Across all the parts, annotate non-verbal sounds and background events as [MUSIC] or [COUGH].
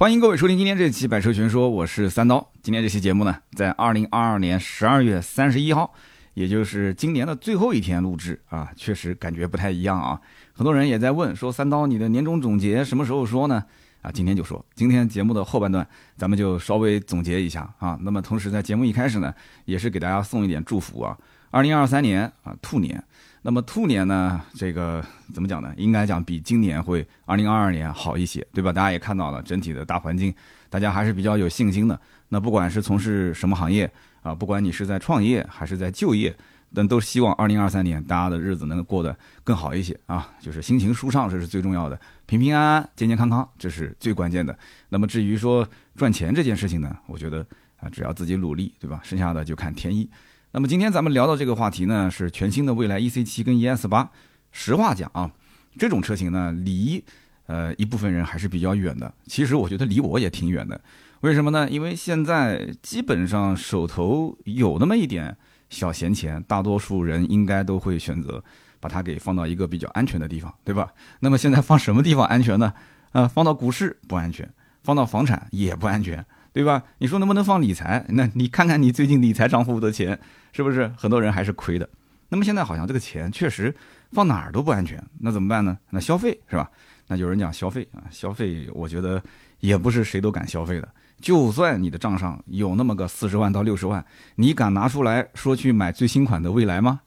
欢迎各位收听今天这期《百车全说》，我是三刀。今天这期节目呢，在二零二二年十二月三十一号，也就是今年的最后一天录制啊，确实感觉不太一样啊。很多人也在问说，三刀你的年终总结什么时候说呢？啊，今天就说，今天节目的后半段，咱们就稍微总结一下啊。那么同时在节目一开始呢，也是给大家送一点祝福啊。二零二三年啊，兔年。那么兔年呢，这个怎么讲呢？应该讲比今年会二零二二年好一些，对吧？大家也看到了整体的大环境，大家还是比较有信心的。那不管是从事什么行业啊，不管你是在创业还是在就业，但都希望二零二三年大家的日子能过得更好一些啊，就是心情舒畅，这是最重要的，平平安安、健健康康，这是最关键的。那么至于说赚钱这件事情呢，我觉得啊，只要自己努力，对吧？剩下的就看天意。那么今天咱们聊到这个话题呢，是全新的蔚来 EC 七跟 ES 八。实话讲啊，这种车型呢，离呃一部分人还是比较远的。其实我觉得离我也挺远的。为什么呢？因为现在基本上手头有那么一点小闲钱，大多数人应该都会选择把它给放到一个比较安全的地方，对吧？那么现在放什么地方安全呢？呃，放到股市不安全，放到房产也不安全。对吧？你说能不能放理财？那你看看你最近理财账户的钱，是不是很多人还是亏的？那么现在好像这个钱确实放哪儿都不安全，那怎么办呢？那消费是吧？那有人讲消费啊，消费，我觉得也不是谁都敢消费的。就算你的账上有那么个四十万到六十万，你敢拿出来说去买最新款的蔚来吗？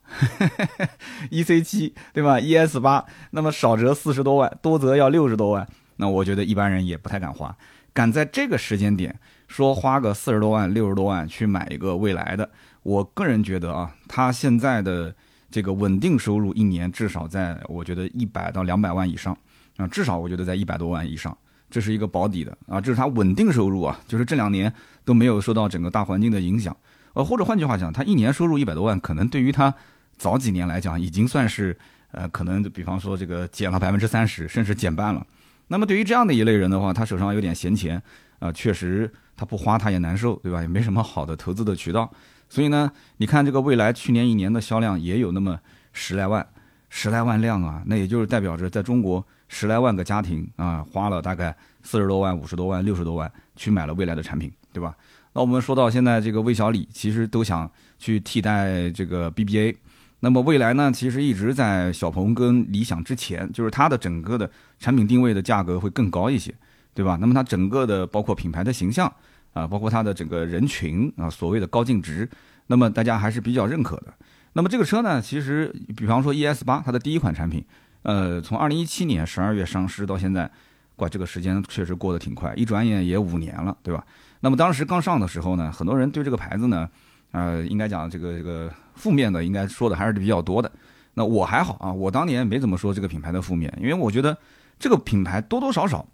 [LAUGHS] E C 七对吧？E S 八，那么少则四十多万，多则要六十多万，那我觉得一般人也不太敢花。敢在这个时间点说花个四十多万、六十多万去买一个未来的，我个人觉得啊，他现在的这个稳定收入一年至少在我觉得一百到两百万以上啊，至少我觉得在一百多万以上，这是一个保底的。啊，这是他稳定收入啊，就是这两年都没有受到整个大环境的影响，呃，或者换句话讲，他一年收入一百多万，可能对于他早几年来讲已经算是呃，可能比方说这个减了百分之三十，甚至减半了。那么对于这样的一类人的话，他手上有点闲钱，啊，确实他不花他也难受，对吧？也没什么好的投资的渠道，所以呢，你看这个未来去年一年的销量也有那么十来万，十来万辆啊，那也就是代表着在中国十来万个家庭啊，花了大概四十多万、五十多万、六十多万去买了未来的产品，对吧？那我们说到现在这个魏小李，其实都想去替代这个 BBA。那么未来呢，其实一直在小鹏跟理想之前，就是它的整个的产品定位的价格会更高一些，对吧？那么它整个的包括品牌的形象啊，包括它的整个人群啊，所谓的高净值，那么大家还是比较认可的。那么这个车呢，其实比方说 ES 八，它的第一款产品，呃，从二零一七年十二月上市到现在，哇，这个时间确实过得挺快，一转眼也五年了，对吧？那么当时刚上的时候呢，很多人对这个牌子呢。呃，应该讲这个这个负面的，应该说的还是比较多的。那我还好啊，我当年没怎么说这个品牌的负面，因为我觉得这个品牌多多少少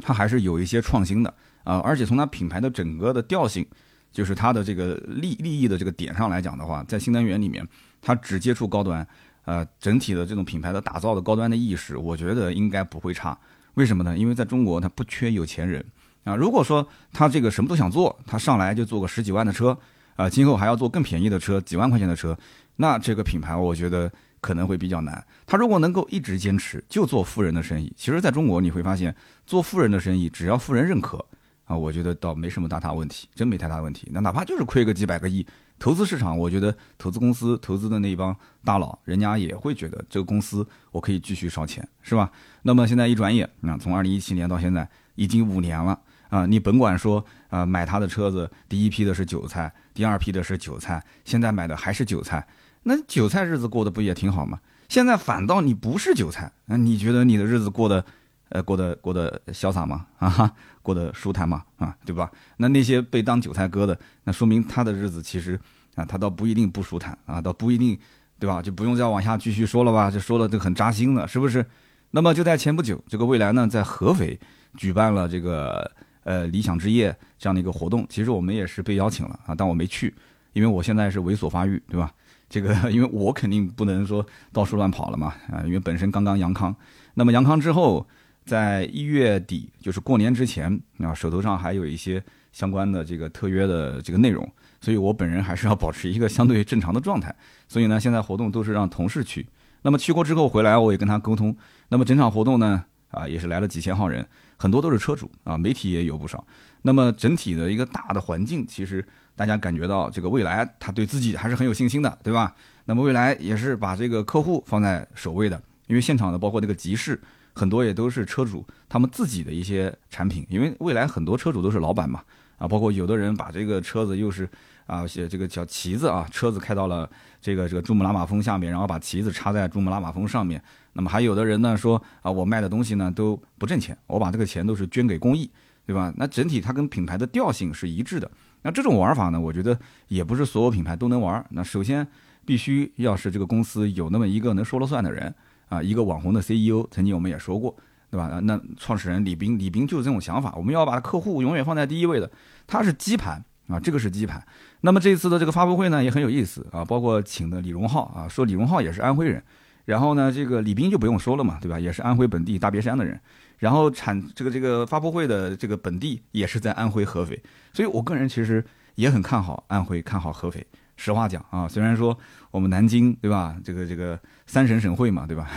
它还是有一些创新的啊。而且从它品牌的整个的调性，就是它的这个利利益的这个点上来讲的话，在新能源里面，它只接触高端，呃，整体的这种品牌的打造的高端的意识，我觉得应该不会差。为什么呢？因为在中国它不缺有钱人啊。如果说他这个什么都想做，他上来就做个十几万的车。啊，今后还要做更便宜的车，几万块钱的车，那这个品牌我觉得可能会比较难。他如果能够一直坚持，就做富人的生意，其实在中国你会发现，做富人的生意，只要富人认可，啊，我觉得倒没什么大大问题，真没太大问题。那哪怕就是亏个几百个亿，投资市场，我觉得投资公司投资的那一帮大佬，人家也会觉得这个公司我可以继续烧钱，是吧？那么现在一转眼，那从二零一七年到现在已经五年了。啊，你甭管说啊，买他的车子，第一批的是韭菜，第二批的是韭菜，现在买的还是韭菜，那韭菜日子过得不也挺好吗？现在反倒你不是韭菜，那你觉得你的日子过得，呃，过得过得潇洒吗？啊，过得舒坦吗？啊，对吧？那那些被当韭菜割的，那说明他的日子其实啊，他倒不一定不舒坦啊，倒不一定，对吧？就不用再往下继续说了吧，就说的就很扎心了，是不是？那么就在前不久，这个未来呢，在合肥举办了这个。呃，理想之夜这样的一个活动，其实我们也是被邀请了啊，但我没去，因为我现在是猥琐发育，对吧？这个，[LAUGHS] 因为我肯定不能说到处乱跑了嘛，啊，因为本身刚刚阳康，那么阳康之后，在一月底，就是过年之前啊，手头上还有一些相关的这个特约的这个内容，所以我本人还是要保持一个相对正常的状态，所以呢，现在活动都是让同事去，那么去过之后回来，我也跟他沟通，那么整场活动呢，啊，也是来了几千号人。很多都是车主啊，媒体也有不少。那么整体的一个大的环境，其实大家感觉到这个未来他对自己还是很有信心的，对吧？那么未来也是把这个客户放在首位的，因为现场的包括这个集市，很多也都是车主他们自己的一些产品，因为未来很多车主都是老板嘛，啊，包括有的人把这个车子又是。啊，写这个叫旗子啊，车子开到了这个这个珠穆朗玛峰下面，然后把旗子插在珠穆朗玛峰上面。那么还有的人呢说啊，我卖的东西呢都不挣钱，我把这个钱都是捐给公益，对吧？那整体它跟品牌的调性是一致的。那这种玩法呢，我觉得也不是所有品牌都能玩。那首先必须要是这个公司有那么一个能说了算的人啊，一个网红的 CEO，曾经我们也说过，对吧？那创始人李斌，李斌就是这种想法，我们要把客户永远放在第一位的，他是基盘。啊，这个是基盘。那么这次的这个发布会呢，也很有意思啊，包括请的李荣浩啊，说李荣浩也是安徽人。然后呢，这个李斌就不用说了嘛，对吧？也是安徽本地大别山的人。然后产这个这个发布会的这个本地也是在安徽合肥。所以我个人其实也很看好安徽，看好合肥。实话讲啊，虽然说我们南京对吧，这个这个三省省会嘛，对吧？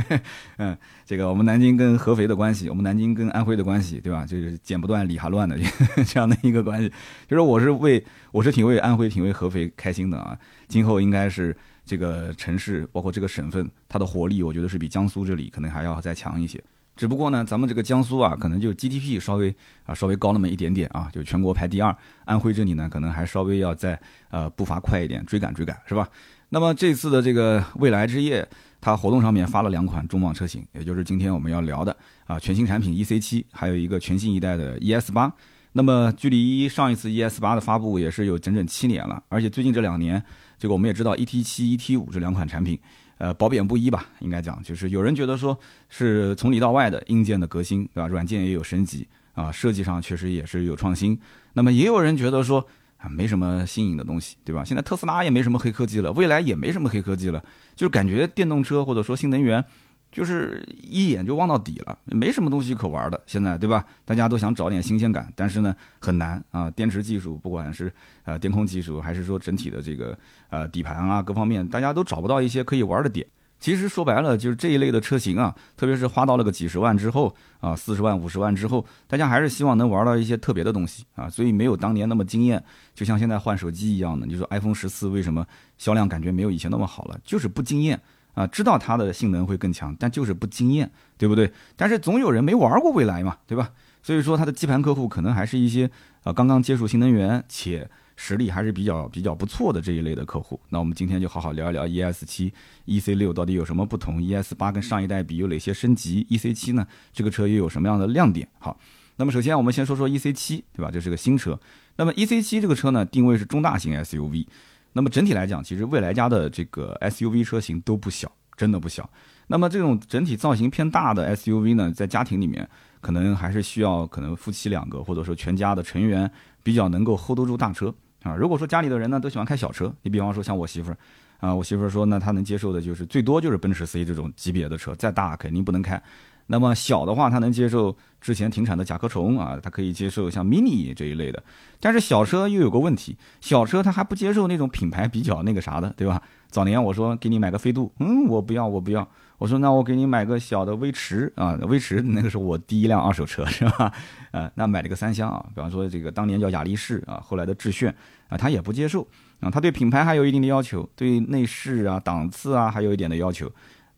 [LAUGHS] 嗯，这个我们南京跟合肥的关系，我们南京跟安徽的关系，对吧？就是剪不断理还乱的 [LAUGHS] 这样的一个关系。就是我是为我是挺为安徽、挺为合肥开心的啊。今后应该是这个城市，包括这个省份，它的活力，我觉得是比江苏这里可能还要再强一些。只不过呢，咱们这个江苏啊，可能就 GDP 稍微啊稍微高那么一点点啊，就全国排第二。安徽这里呢，可能还稍微要再呃步伐快一点，追赶追赶，是吧？那么这次的这个未来之夜，它活动上面发了两款重磅车型，也就是今天我们要聊的啊全新产品 EC7，还有一个全新一代的 ES8。那么距离上一次 ES8 的发布也是有整整七年了，而且最近这两年，这个我们也知道 ET7、ET5 这两款产品。呃，褒贬不一吧，应该讲，就是有人觉得说是从里到外的硬件的革新，对吧？软件也有升级啊，设计上确实也是有创新。那么也有人觉得说啊，没什么新颖的东西，对吧？现在特斯拉也没什么黑科技了，未来也没什么黑科技了，就是感觉电动车或者说新能源。就是一眼就望到底了，没什么东西可玩的。现在对吧？大家都想找点新鲜感，但是呢很难啊。电池技术，不管是呃电控技术，还是说整体的这个呃底盘啊各方面，大家都找不到一些可以玩的点。其实说白了，就是这一类的车型啊，特别是花到了个几十万之后啊，四十万、五十万之后，大家还是希望能玩到一些特别的东西啊。所以没有当年那么惊艳，就像现在换手机一样的。你说 iPhone 十四为什么销量感觉没有以前那么好了？就是不惊艳。啊，知道它的性能会更强，但就是不惊艳，对不对？但是总有人没玩过蔚来嘛，对吧？所以说它的基盘客户可能还是一些啊刚刚接触新能源且实力还是比较比较不错的这一类的客户。那我们今天就好好聊一聊 ES 七、EC 六到底有什么不同，ES 八跟上一代比有哪些升级？EC 七呢？这个车又有什么样的亮点？好，那么首先我们先说说 EC 七，对吧？这是个新车。那么 EC 七这个车呢，定位是中大型 SUV。那么整体来讲，其实蔚来家的这个 SUV 车型都不小，真的不小。那么这种整体造型偏大的 SUV 呢，在家庭里面可能还是需要可能夫妻两个或者说全家的成员比较能够 hold 得住大车啊。如果说家里的人呢都喜欢开小车，你比方说像我媳妇儿啊，我媳妇儿说那，她能接受的就是最多就是奔驰 C 这种级别的车，再大肯定不能开。那么小的话，它能接受之前停产的甲壳虫啊，它可以接受像 mini 这一类的。但是小车又有个问题，小车它还不接受那种品牌比较那个啥的，对吧？[LAUGHS] 早年我说给你买个飞度，嗯，我不要，我不要。我说那我给你买个小的威驰啊，威驰那个是我第一辆二手车，是吧？呃，那买了个三厢啊，比方说这个当年叫雅力士啊，后来的致炫啊，他也不接受啊，他对品牌还有一定的要求，对内饰啊、档次啊还有一点的要求。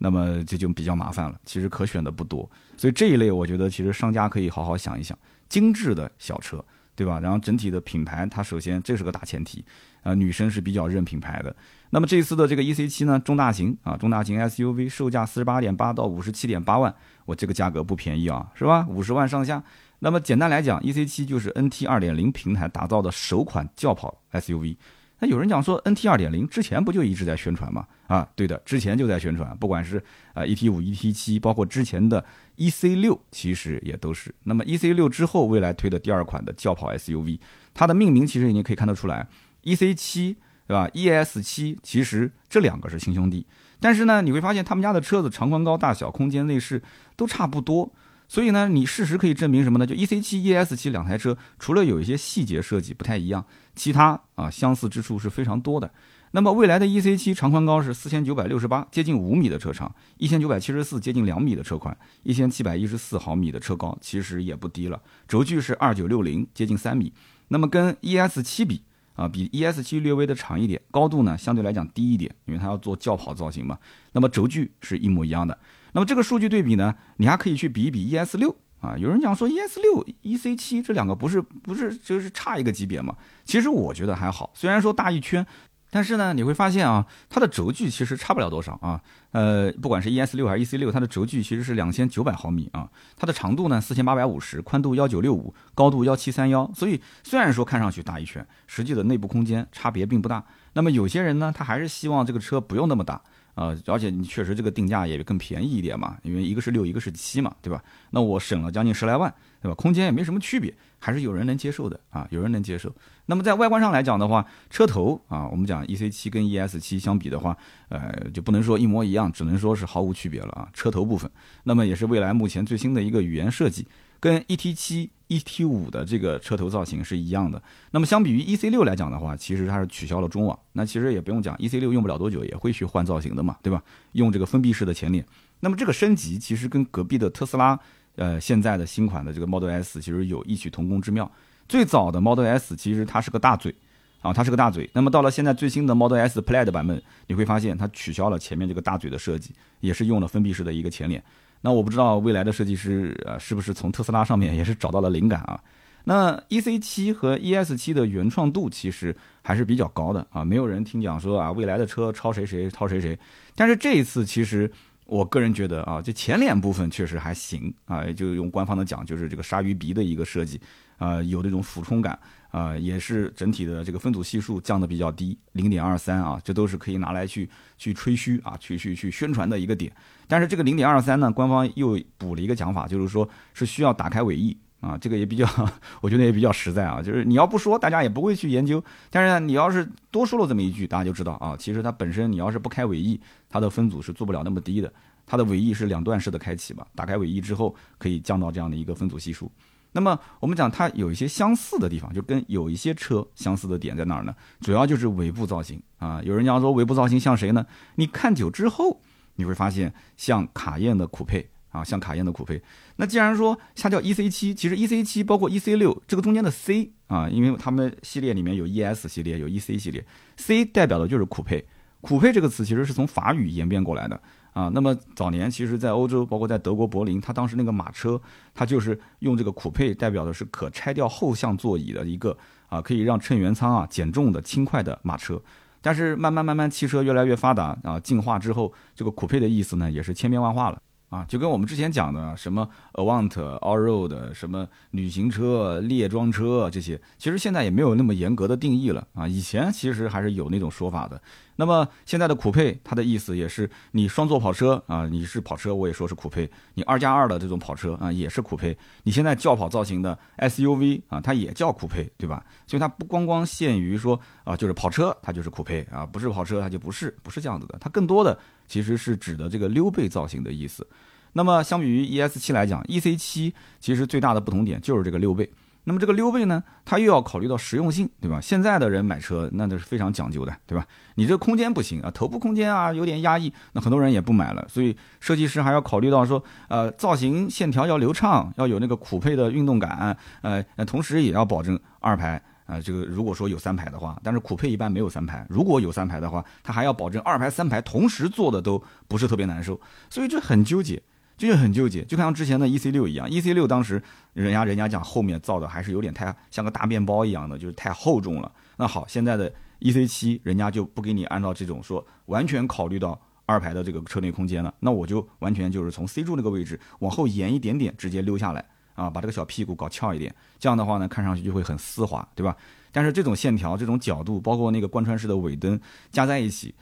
那么这就比较麻烦了，其实可选的不多，所以这一类我觉得其实商家可以好好想一想，精致的小车，对吧？然后整体的品牌，它首先这是个大前提，啊，女生是比较认品牌的。那么这次的这个 E C 七呢，中大型啊，中大型 S U V，售价四十八点八到五十七点八万，我这个价格不便宜啊，是吧？五十万上下。那么简单来讲，E C 七就是 N T 二点零平台打造的首款轿跑 S U V。那有人讲说，N T 二点零之前不就一直在宣传吗？啊，对的，之前就在宣传，不管是啊 E T 五、E T 七，包括之前的 E C 六，其实也都是。那么 E C 六之后，未来推的第二款的轿跑 S U V，它的命名其实已经可以看得出来，E C 七，对吧？E S 七，其实这两个是亲兄弟。但是呢，你会发现他们家的车子长宽高、大小、空间、内饰都差不多。所以呢，你事实可以证明什么呢？就 E C 七、E S 七两台车，除了有一些细节设计不太一样，其他啊相似之处是非常多的。那么未来的 E C 七长宽高是四千九百六十八，接近五米的车长，一千九百七十四，接近两米的车宽，一千七百一十四毫米的车高，其实也不低了。轴距是二九六零，接近三米。那么跟 E S 七比啊，比 E S 七略微的长一点，高度呢相对来讲低一点，因为它要做轿跑造型嘛。那么轴距是一模一样的。那么这个数据对比呢，你还可以去比一比 ES6 啊。有人讲说 ES6、EC7 这两个不是不是就是差一个级别嘛？其实我觉得还好，虽然说大一圈。但是呢，你会发现啊，它的轴距其实差不了多少啊。呃，不管是 ES 六还是 EC 六，它的轴距其实是两千九百毫米啊。它的长度呢四千八百五十，宽度幺九六五，高度幺七三幺。所以虽然说看上去大一圈，实际的内部空间差别并不大。那么有些人呢，他还是希望这个车不用那么大啊，而且你确实这个定价也更便宜一点嘛，因为一个是六，一个是七嘛，对吧？那我省了将近十来万，对吧？空间也没什么区别。还是有人能接受的啊，有人能接受。那么在外观上来讲的话，车头啊，我们讲 E C 七跟 E S 七相比的话，呃，就不能说一模一样，只能说是毫无区别了啊。车头部分，那么也是未来目前最新的一个语言设计，跟 E T 七、E T 五的这个车头造型是一样的。那么相比于 E C 六来讲的话，其实它是取消了中网。那其实也不用讲，E C 六用不了多久也会去换造型的嘛，对吧？用这个封闭式的前脸。那么这个升级其实跟隔壁的特斯拉。呃，现在的新款的这个 Model S 其实有异曲同工之妙。最早的 Model S 其实它是个大嘴，啊，它是个大嘴。那么到了现在最新的 Model S Plaid 版本，你会发现它取消了前面这个大嘴的设计，也是用了封闭式的一个前脸。那我不知道未来的设计师呃是不是从特斯拉上面也是找到了灵感啊？那 E C 七和 E S 七的原创度其实还是比较高的啊，没有人听讲说啊未来的车抄谁谁抄谁谁。但是这一次其实。我个人觉得啊，就前脸部分确实还行啊，就用官方的讲，就是这个鲨鱼鼻的一个设计啊，有这种俯冲感啊，也是整体的这个分组系数降的比较低，零点二三啊，这都是可以拿来去去吹嘘啊，去去去宣传的一个点。但是这个零点二三呢，官方又补了一个讲法，就是说是需要打开尾翼。啊，这个也比较，[LAUGHS] 我觉得也比较实在啊。就是你要不说，大家也不会去研究。但是呢，你要是多说了这么一句，大家就知道啊，其实它本身你要是不开尾翼，它的分组是做不了那么低的。它的尾翼是两段式的开启嘛，打开尾翼之后可以降到这样的一个分组系数。那么我们讲它有一些相似的地方，就跟有一些车相似的点在哪儿呢？主要就是尾部造型啊。有人讲说尾部造型像谁呢？你看久之后，你会发现像卡宴的酷配。啊，像卡宴的酷配，那既然说它叫 E C 七，其实 E C 七包括 E C 六这个中间的 C 啊，因为他们系列里面有 E S 系列，有 E C 系列，C 代表的就是酷配。酷配这个词其实是从法语演变过来的啊。那么早年其实，在欧洲，包括在德国柏林，它当时那个马车，它就是用这个酷配代表的是可拆掉后向座椅的一个啊，可以让乘员舱啊减重的轻快的马车。但是慢慢慢慢，汽车越来越发达啊，进化之后，这个酷配的意思呢，也是千变万化了。啊，就跟我们之前讲的什么 Avant、Allroad、什么旅行车、列装车这些，其实现在也没有那么严格的定义了啊。以前其实还是有那种说法的。那么现在的酷配，它的意思也是你双座跑车啊，你是跑车，我也说是酷配；你二加二的这种跑车啊，也是酷配。你现在轿跑造型的 SUV 啊，它也叫酷配，对吧？所以它不光光限于说啊，就是跑车它就是酷配啊，不是跑车它就不是，不是这样子的。它更多的其实是指的这个溜背造型的意思。那么相比于 ES 七来讲，EC 七其实最大的不同点就是这个溜背。那么这个溜背呢，它又要考虑到实用性，对吧？现在的人买车那都是非常讲究的，对吧？你这空间不行啊，头部空间啊有点压抑，那很多人也不买了。所以设计师还要考虑到说，呃，造型线条要流畅，要有那个酷配的运动感，呃，同时也要保证二排啊。这个如果说有三排的话，但是酷配一般没有三排，如果有三排的话，它还要保证二排三排同时坐的都不是特别难受，所以这很纠结。这就很纠结，就像之前的 E C 六一样，E C 六当时人家人家讲后面造的还是有点太像个大面包一样的，就是太厚重了。那好，现在的 E C 七人家就不给你按照这种说完全考虑到二排的这个车内空间了，那我就完全就是从 C 柱那个位置往后延一点点，直接溜下来啊，把这个小屁股搞翘一点，这样的话呢，看上去就会很丝滑，对吧？但是这种线条、这种角度，包括那个贯穿式的尾灯加在一起。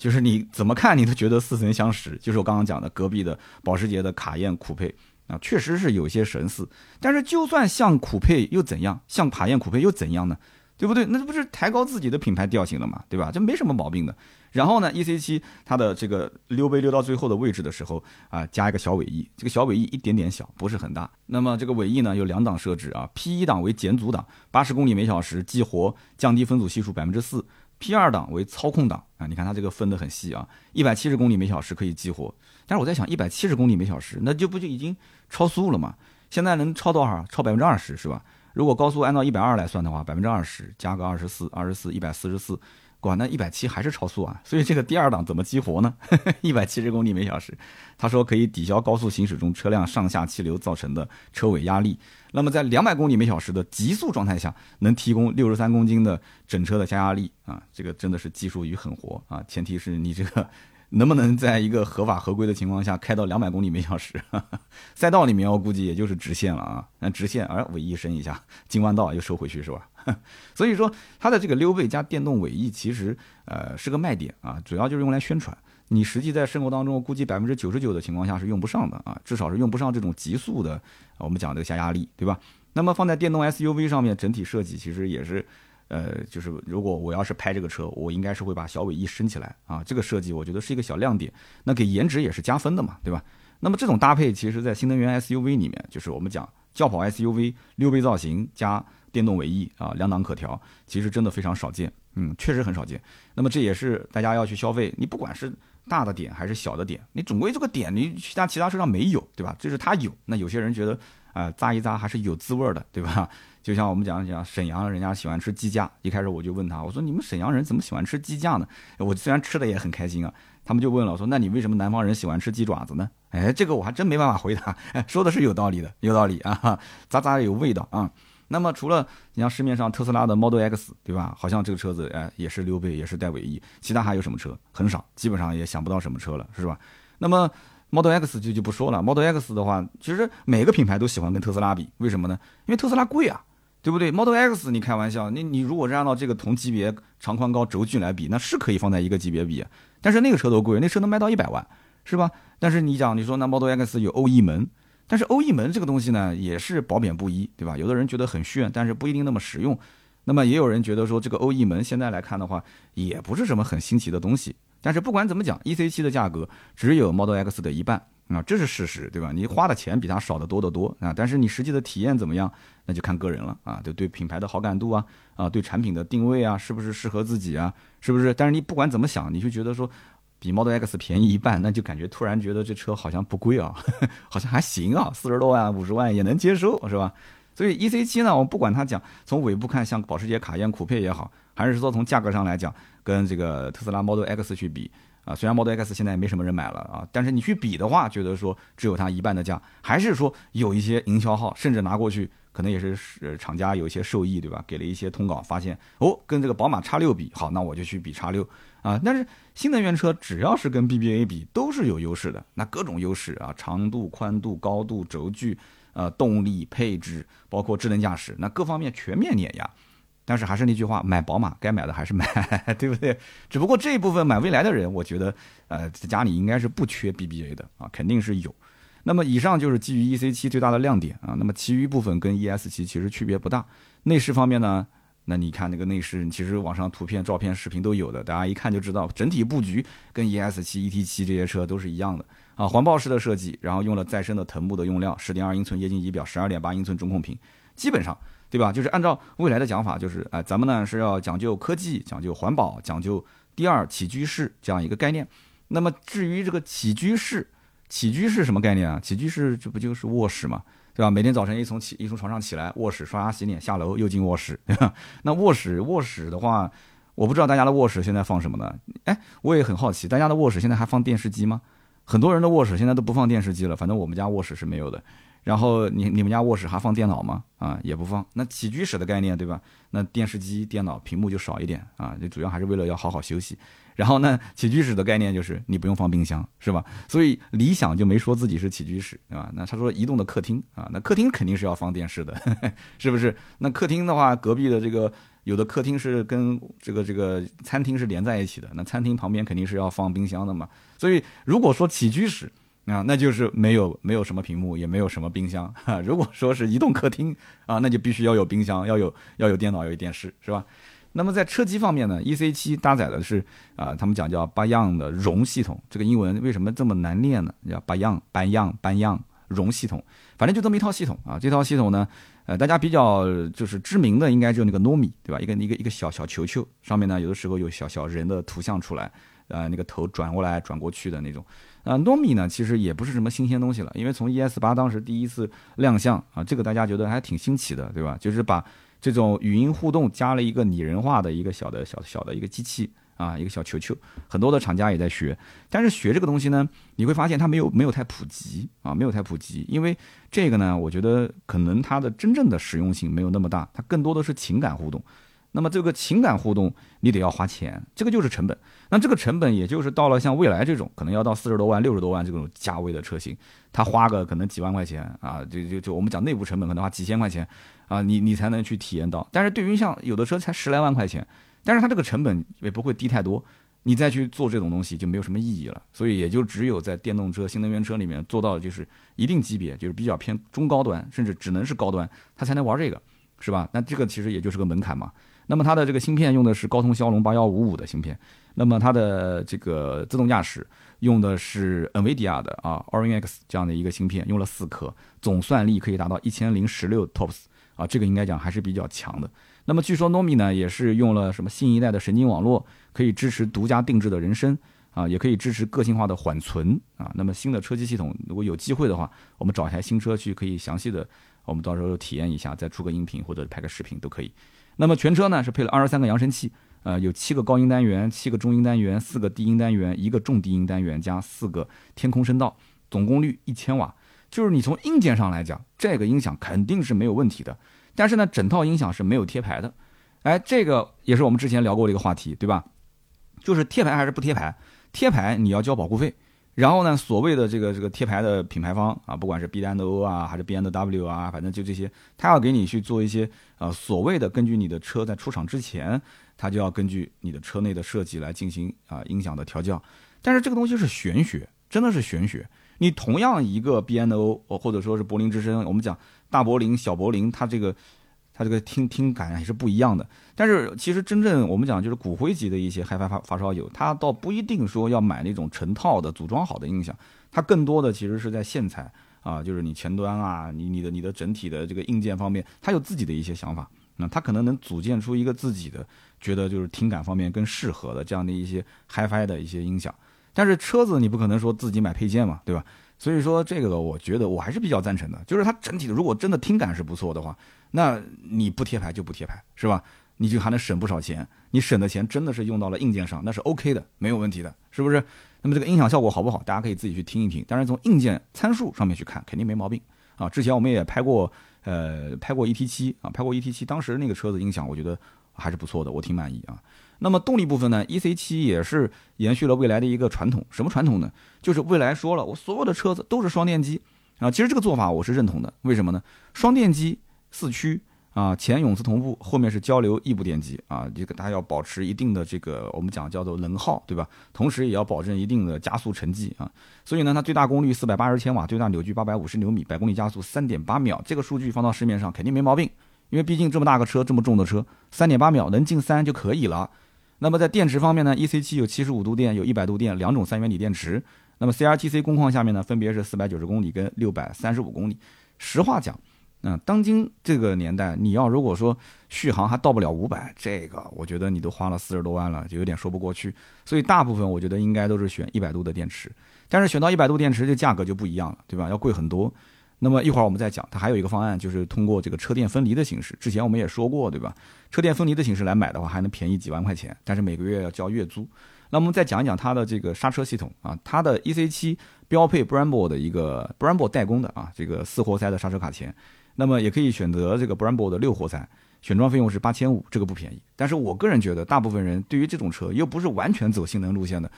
就是你怎么看，你都觉得似曾相识。就是我刚刚讲的隔壁的保时捷的卡宴酷配啊，确实是有些神似。但是就算像酷配又怎样？像卡宴酷配又怎样呢？对不对？那这不是抬高自己的品牌调性了嘛？对吧？这没什么毛病的。然后呢，E C 七它的这个溜背溜到最后的位置的时候啊，加一个小尾翼，这个小尾翼一点点小，不是很大。那么这个尾翼呢有两档设置啊，P 一档为减阻档，八十公里每小时激活，降低分组系数百分之四。P 二档为操控档啊，你看它这个分得很细啊，一百七十公里每小时可以激活。但是我在想，一百七十公里每小时，那就不就已经超速了吗？现在能超多少？超百分之二十是吧？如果高速按照一百二来算的话，百分之二十加个二十四，二十四一百四十四。管，那一百七还是超速啊！所以这个第二档怎么激活呢？[LAUGHS] 一百七十公里每小时，他说可以抵消高速行驶中车辆上下气流造成的车尾压力。那么在两百公里每小时的极速状态下，能提供六十三公斤的整车的加压力啊！这个真的是技术与狠活啊！前提是你这个。能不能在一个合法合规的情况下开到两百公里每小时？[LAUGHS] 赛道里面我估计也就是直线了啊，那直线而尾翼伸一下，进弯道又收回去是吧？[LAUGHS] 所以说它的这个溜背加电动尾翼其实呃是个卖点啊，主要就是用来宣传。你实际在生活当中估计百分之九十九的情况下是用不上的啊，至少是用不上这种极速的我们讲这个下压力，对吧？那么放在电动 SUV 上面，整体设计其实也是。呃，就是如果我要是拍这个车，我应该是会把小尾翼升起来啊，这个设计我觉得是一个小亮点，那给颜值也是加分的嘛，对吧？那么这种搭配，其实在新能源 SUV 里面，就是我们讲轿跑 SUV 溜背造型加电动尾翼啊，两档可调，其实真的非常少见，嗯，确实很少见。那么这也是大家要去消费，你不管是大的点还是小的点，你总归这个点你其他其他车上没有，对吧？这是它有，那有些人觉得啊，扎一扎还是有滋味的，对吧？就像我们讲讲沈阳，人家喜欢吃鸡架。一开始我就问他，我说你们沈阳人怎么喜欢吃鸡架呢？我虽然吃的也很开心啊，他们就问了，说那你为什么南方人喜欢吃鸡爪子呢？哎，这个我还真没办法回答。[LAUGHS] 说的是有道理的，有道理啊，咋咋有味道啊。那么除了你像市面上特斯拉的 Model X，对吧？好像这个车子哎也是溜背，也是带尾翼。其他还有什么车？很少，基本上也想不到什么车了，是吧？那么 Model X 就就不说了。Model X 的话，其实每个品牌都喜欢跟特斯拉比，为什么呢？因为特斯拉贵啊。对不对？Model X，你开玩笑，你你如果是按照这个同级别长宽高轴距来比，那是可以放在一个级别比，但是那个车多贵，那车能卖到一百万，是吧？但是你讲，你说那 Model X 有欧翼门，但是欧翼门这个东西呢，也是褒贬不一，对吧？有的人觉得很炫，但是不一定那么实用。那么也有人觉得说，这个欧翼门现在来看的话，也不是什么很新奇的东西。但是不管怎么讲，EC7 的价格只有 Model X 的一半。啊，这是事实，对吧？你花的钱比他少的多得多啊，但是你实际的体验怎么样，那就看个人了啊，对对品牌的好感度啊，啊对产品的定位啊，是不是适合自己啊，是不是？但是你不管怎么想，你就觉得说比 Model X 便宜一半，那就感觉突然觉得这车好像不贵啊，[LAUGHS] 好像还行啊，四十多万、五十万也能接受，是吧？所以 EC7 呢，我不管它讲从尾部看像保时捷卡宴酷配也好，还是说从价格上来讲跟这个特斯拉 Model X 去比。啊，虽然 Model X 现在也没什么人买了啊，但是你去比的话，觉得说只有它一半的价，还是说有一些营销号甚至拿过去，可能也是厂家有一些受益，对吧？给了一些通稿，发现哦，跟这个宝马 X 六比，好，那我就去比 X 六啊。但是新能源车只要是跟 BBA 比，都是有优势的，那各种优势啊，长度、宽度、高度、轴距，呃，动力、配置，包括智能驾驶，那各方面全面碾压。但是还是那句话，买宝马该买的还是买，[LAUGHS] 对不对？只不过这一部分买未来的人，我觉得，呃，在家里应该是不缺 BBA 的啊，肯定是有。那么以上就是基于 EC7 最大的亮点啊。那么其余部分跟 ES7 其实区别不大。内饰方面呢，那你看那个内饰，其实网上图片、照片、视频都有的，大家一看就知道，整体布局跟 ES7、ET7 这些车都是一样的啊。环抱式的设计，然后用了再生的藤木的用料，十点二英寸液晶仪表，十二点八英寸中控屏，基本上。对吧？就是按照未来的讲法，就是哎，咱们呢是要讲究科技、讲究环保、讲究第二起居室这样一个概念。那么至于这个起居室，起居室什么概念啊？起居室这不就是卧室嘛，对吧？每天早晨一从起一从床上起来，卧室刷牙洗脸，下楼又进卧室，对吧？那卧室卧室的话，我不知道大家的卧室现在放什么呢？哎，我也很好奇，大家的卧室现在还放电视机吗？很多人的卧室现在都不放电视机了，反正我们家卧室是没有的。然后你你们家卧室还放电脑吗？啊，也不放。那起居室的概念对吧？那电视机、电脑屏幕就少一点啊。这主要还是为了要好好休息。然后呢，起居室的概念就是你不用放冰箱，是吧？所以理想就没说自己是起居室，对吧？那他说移动的客厅啊，那客厅肯定是要放电视的，[LAUGHS] 是不是？那客厅的话，隔壁的这个有的客厅是跟这个这个餐厅是连在一起的，那餐厅旁边肯定是要放冰箱的嘛。所以如果说起居室，啊，那就是没有没有什么屏幕，也没有什么冰箱。哈，如果说是移动客厅啊，那就必须要有冰箱，要有要有电脑，要有电视，是吧？那么在车机方面呢，EC7 搭载的是啊，他们讲叫八样的融系统，这个英文为什么这么难念呢？叫八样、八样、八样融系统，反正就这么一套系统啊。这套系统呢，呃，大家比较就是知名的应该就那个 Nomi 对吧？一个一个一个小小球球，上面呢有的时候有小小人的图像出来，呃，那个头转过来转过去的那种。啊，Nomi 呢其实也不是什么新鲜东西了，因为从 ES 八当时第一次亮相啊，这个大家觉得还挺新奇的，对吧？就是把这种语音互动加了一个拟人化的一个小的小小的一个机器。啊，一个小球球，很多的厂家也在学，但是学这个东西呢，你会发现它没有没有太普及啊，没有太普及，因为这个呢，我觉得可能它的真正的实用性没有那么大，它更多的是情感互动。那么这个情感互动，你得要花钱，这个就是成本。那这个成本也就是到了像蔚来这种，可能要到四十多万、六十多万这种价位的车型，它花个可能几万块钱啊，就就就我们讲内部成本可能花几千块钱啊，你你才能去体验到。但是对于像有的车才十来万块钱。但是它这个成本也不会低太多，你再去做这种东西就没有什么意义了。所以也就只有在电动车、新能源车里面做到就是一定级别，就是比较偏中高端，甚至只能是高端，它才能玩这个，是吧？那这个其实也就是个门槛嘛。那么它的这个芯片用的是高通骁龙八幺五五的芯片，那么它的这个自动驾驶用的是 NVIDIA 的啊 Orin X 这样的一个芯片，用了四颗，总算力可以达到一千零十六 TOPS 啊，这个应该讲还是比较强的。那么据说 Nomi 呢也是用了什么新一代的神经网络，可以支持独家定制的人声啊，也可以支持个性化的缓存啊。那么新的车机系统，如果有机会的话，我们找一台新车去，可以详细的，我们到时候体验一下，再出个音频或者拍个视频都可以。那么全车呢是配了二十三个扬声器，呃，有七个高音单元，七个中音单元，四个低音单元，一个重低音单元加四个天空声道，总功率一千瓦。就是你从硬件上来讲，这个音响肯定是没有问题的。但是呢，整套音响是没有贴牌的，哎，这个也是我们之前聊过的一个话题，对吧？就是贴牌还是不贴牌？贴牌你要交保护费，然后呢，所谓的这个这个贴牌的品牌方啊，不管是 B N O 啊，还是 BNDW 啊，反正就这些，他要给你去做一些呃所谓的根据你的车在出厂之前，他就要根据你的车内的设计来进行啊音响的调教。但是这个东西是玄学，真的是玄学。你同样一个 B N O 或者说是柏林之声，我们讲。大柏林、小柏林，它这个，它这个听听感也是不一样的。但是其实真正我们讲就是骨灰级的一些嗨发发发烧友，他倒不一定说要买那种成套的组装好的音响，他更多的其实是在线材啊，就是你前端啊，你你的你的整体的这个硬件方面，他有自己的一些想法，那他可能能组建出一个自己的觉得就是听感方面更适合的这样的一些嗨发的一些音响。但是车子你不可能说自己买配件嘛，对吧？所以说这个我觉得我还是比较赞成的，就是它整体的如果真的听感是不错的话，那你不贴牌就不贴牌，是吧？你就还能省不少钱，你省的钱真的是用到了硬件上，那是 OK 的，没有问题的，是不是？那么这个音响效果好不好，大家可以自己去听一听。当然从硬件参数上面去看，肯定没毛病啊。之前我们也拍过，呃，拍过 ET 七啊，拍过 ET 七，当时那个车子音响我觉得还是不错的，我挺满意啊。那么动力部分呢？E C 七也是延续了未来的一个传统，什么传统呢？就是未来说了，我所有的车子都是双电机啊。其实这个做法我是认同的，为什么呢？双电机四驱啊，前永磁同步，后面是交流异步电机啊，这个它要保持一定的这个我们讲叫做能耗，对吧？同时也要保证一定的加速成绩啊。所以呢，它最大功率四百八十千瓦，最大扭矩八百五十牛米，百公里加速三点八秒，这个数据放到市面上肯定没毛病，因为毕竟这么大个车，这么重的车，三点八秒能进三就可以了。那么在电池方面呢，E C 七有七十五度电，有一百度电，两种三元锂电池。那么 C R T C 工况下面呢，分别是四百九十公里跟六百三十五公里。实话讲，嗯，当今这个年代，你要如果说续航还到不了五百，这个我觉得你都花了四十多万了，就有点说不过去。所以大部分我觉得应该都是选一百度的电池。但是选到一百度电池，这价格就不一样了，对吧？要贵很多。那么一会儿我们再讲，它还有一个方案，就是通过这个车电分离的形式。之前我们也说过，对吧？车电分离的形式来买的话，还能便宜几万块钱，但是每个月要交月租。那我们再讲一讲它的这个刹车系统啊，它的 EC7 标配 Brembo 的一个 Brembo 代工的啊，这个四活塞的刹车卡钳。那么也可以选择这个 Brembo 的六活塞，选装费用是八千五，这个不便宜。但是我个人觉得，大部分人对于这种车又不是完全走性能路线的，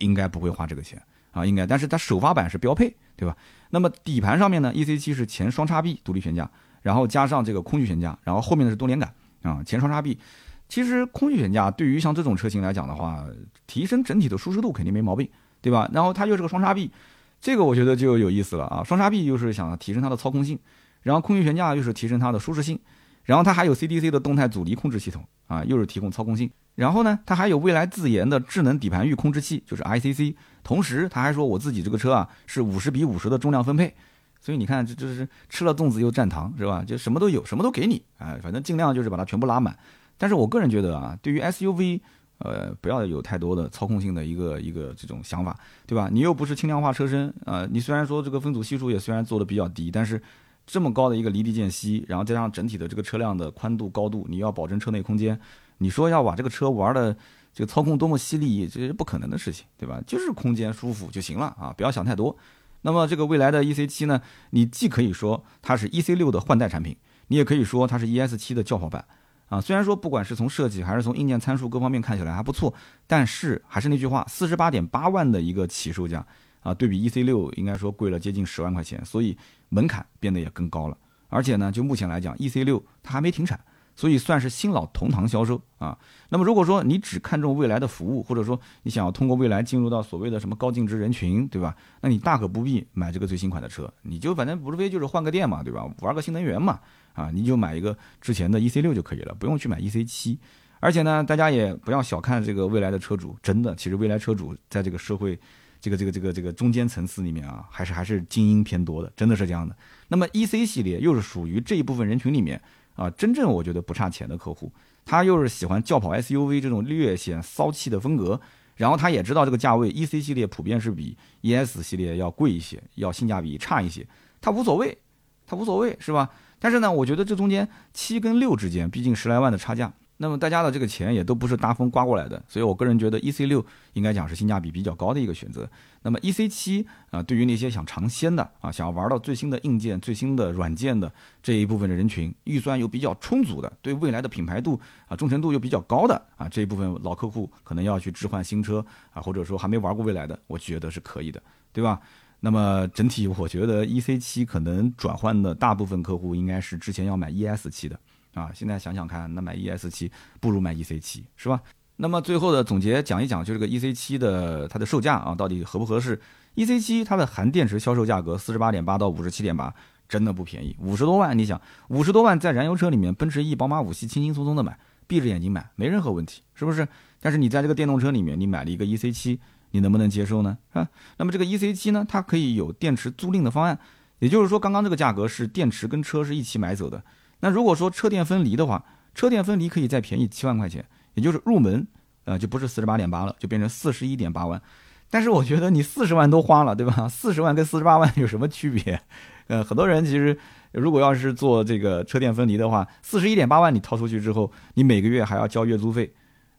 应该不会花这个钱。啊，应该，但是它首发版是标配，对吧？那么底盘上面呢，EC7 是前双叉臂独立悬架，然后加上这个空气悬架，然后后面的是多连杆啊，前双叉臂。其实空气悬架对于像这种车型来讲的话，提升整体的舒适度肯定没毛病，对吧？然后它又是个双叉臂，这个我觉得就有意思了啊。双叉臂就是想提升它的操控性，然后空气悬架又是提升它的舒适性，然后它还有 CDC 的动态阻尼控制系统啊，又是提供操控性。然后呢，它还有未来自研的智能底盘域控制器，就是 ICC。同时，他还说我自己这个车啊是五十比五十的重量分配，所以你看，这就是吃了粽子又蘸糖，是吧？就什么都有，什么都给你，哎，反正尽量就是把它全部拉满。但是我个人觉得啊，对于 SUV，呃，不要有太多的操控性的一个一个这种想法，对吧？你又不是轻量化车身啊，你虽然说这个分组系数也虽然做的比较低，但是这么高的一个离地间隙，然后加上整体的这个车辆的宽度高度，你要保证车内空间，你说要把这个车玩的这个操控多么犀利，这是不可能的事情，对吧？就是空间舒服就行了啊，不要想太多。那么这个未来的 EC7 呢，你既可以说它是 EC6 的换代产品，你也可以说它是 ES7 的轿跑版。啊，虽然说不管是从设计还是从硬件参数各方面看起来还不错，但是还是那句话，四十八点八万的一个起售价啊，对比 E C 六应该说贵了接近十万块钱，所以门槛变得也更高了。而且呢，就目前来讲，E C 六它还没停产。所以算是新老同堂销售啊。那么如果说你只看重未来的服务，或者说你想要通过未来进入到所谓的什么高净值人群，对吧？那你大可不必买这个最新款的车，你就反正无非就是换个电嘛，对吧？玩个新能源嘛，啊，你就买一个之前的 E C 六就可以了，不用去买 E C 七。而且呢，大家也不要小看这个未来的车主，真的，其实未来车主在这个社会这个这个这个这个中间层次里面啊，还是还是精英偏多的，真的是这样的。那么 E C 系列又是属于这一部分人群里面。啊，真正我觉得不差钱的客户，他又是喜欢轿跑 SUV 这种略显骚气的风格，然后他也知道这个价位 EC 系列普遍是比 ES 系列要贵一些，要性价比差一些，他无所谓，他无所谓是吧？但是呢，我觉得这中间七跟六之间，毕竟十来万的差价。那么大家的这个钱也都不是大风刮过来的，所以我个人觉得 E C 六应该讲是性价比比较高的一个选择。那么 E C 七啊，对于那些想尝鲜的啊，想要玩到最新的硬件、最新的软件的这一部分的人群，预算又比较充足的，对未来的品牌度啊忠诚度又比较高的啊这一部分老客户，可能要去置换新车啊，或者说还没玩过未来的，我觉得是可以的，对吧？那么整体我觉得 E C 七可能转换的大部分客户应该是之前要买 E S 七的。啊，现在想想看，那买 E S 七不如买 E C 七，是吧？那么最后的总结讲一讲，就这个 E C 七的它的售价啊，到底合不合适？E C 七它的含电池销售价格四十八点八到五十七点八，真的不便宜，五十多万。你想，五十多万在燃油车里面，奔驰 E、宝马五系轻轻松松的买，闭着眼睛买，没任何问题，是不是？但是你在这个电动车里面，你买了一个 E C 七，你能不能接受呢？啊，那么这个 E C 七呢，它可以有电池租赁的方案，也就是说，刚刚这个价格是电池跟车是一起买走的。那如果说车电分离的话，车电分离可以再便宜七万块钱，也就是入门，呃，就不是四十八点八了，就变成四十一点八万。但是我觉得你四十万都花了，对吧？四十万跟四十八万有什么区别？[LAUGHS] 呃，很多人其实如果要是做这个车电分离的话，四十一点八万你掏出去之后，你每个月还要交月租费，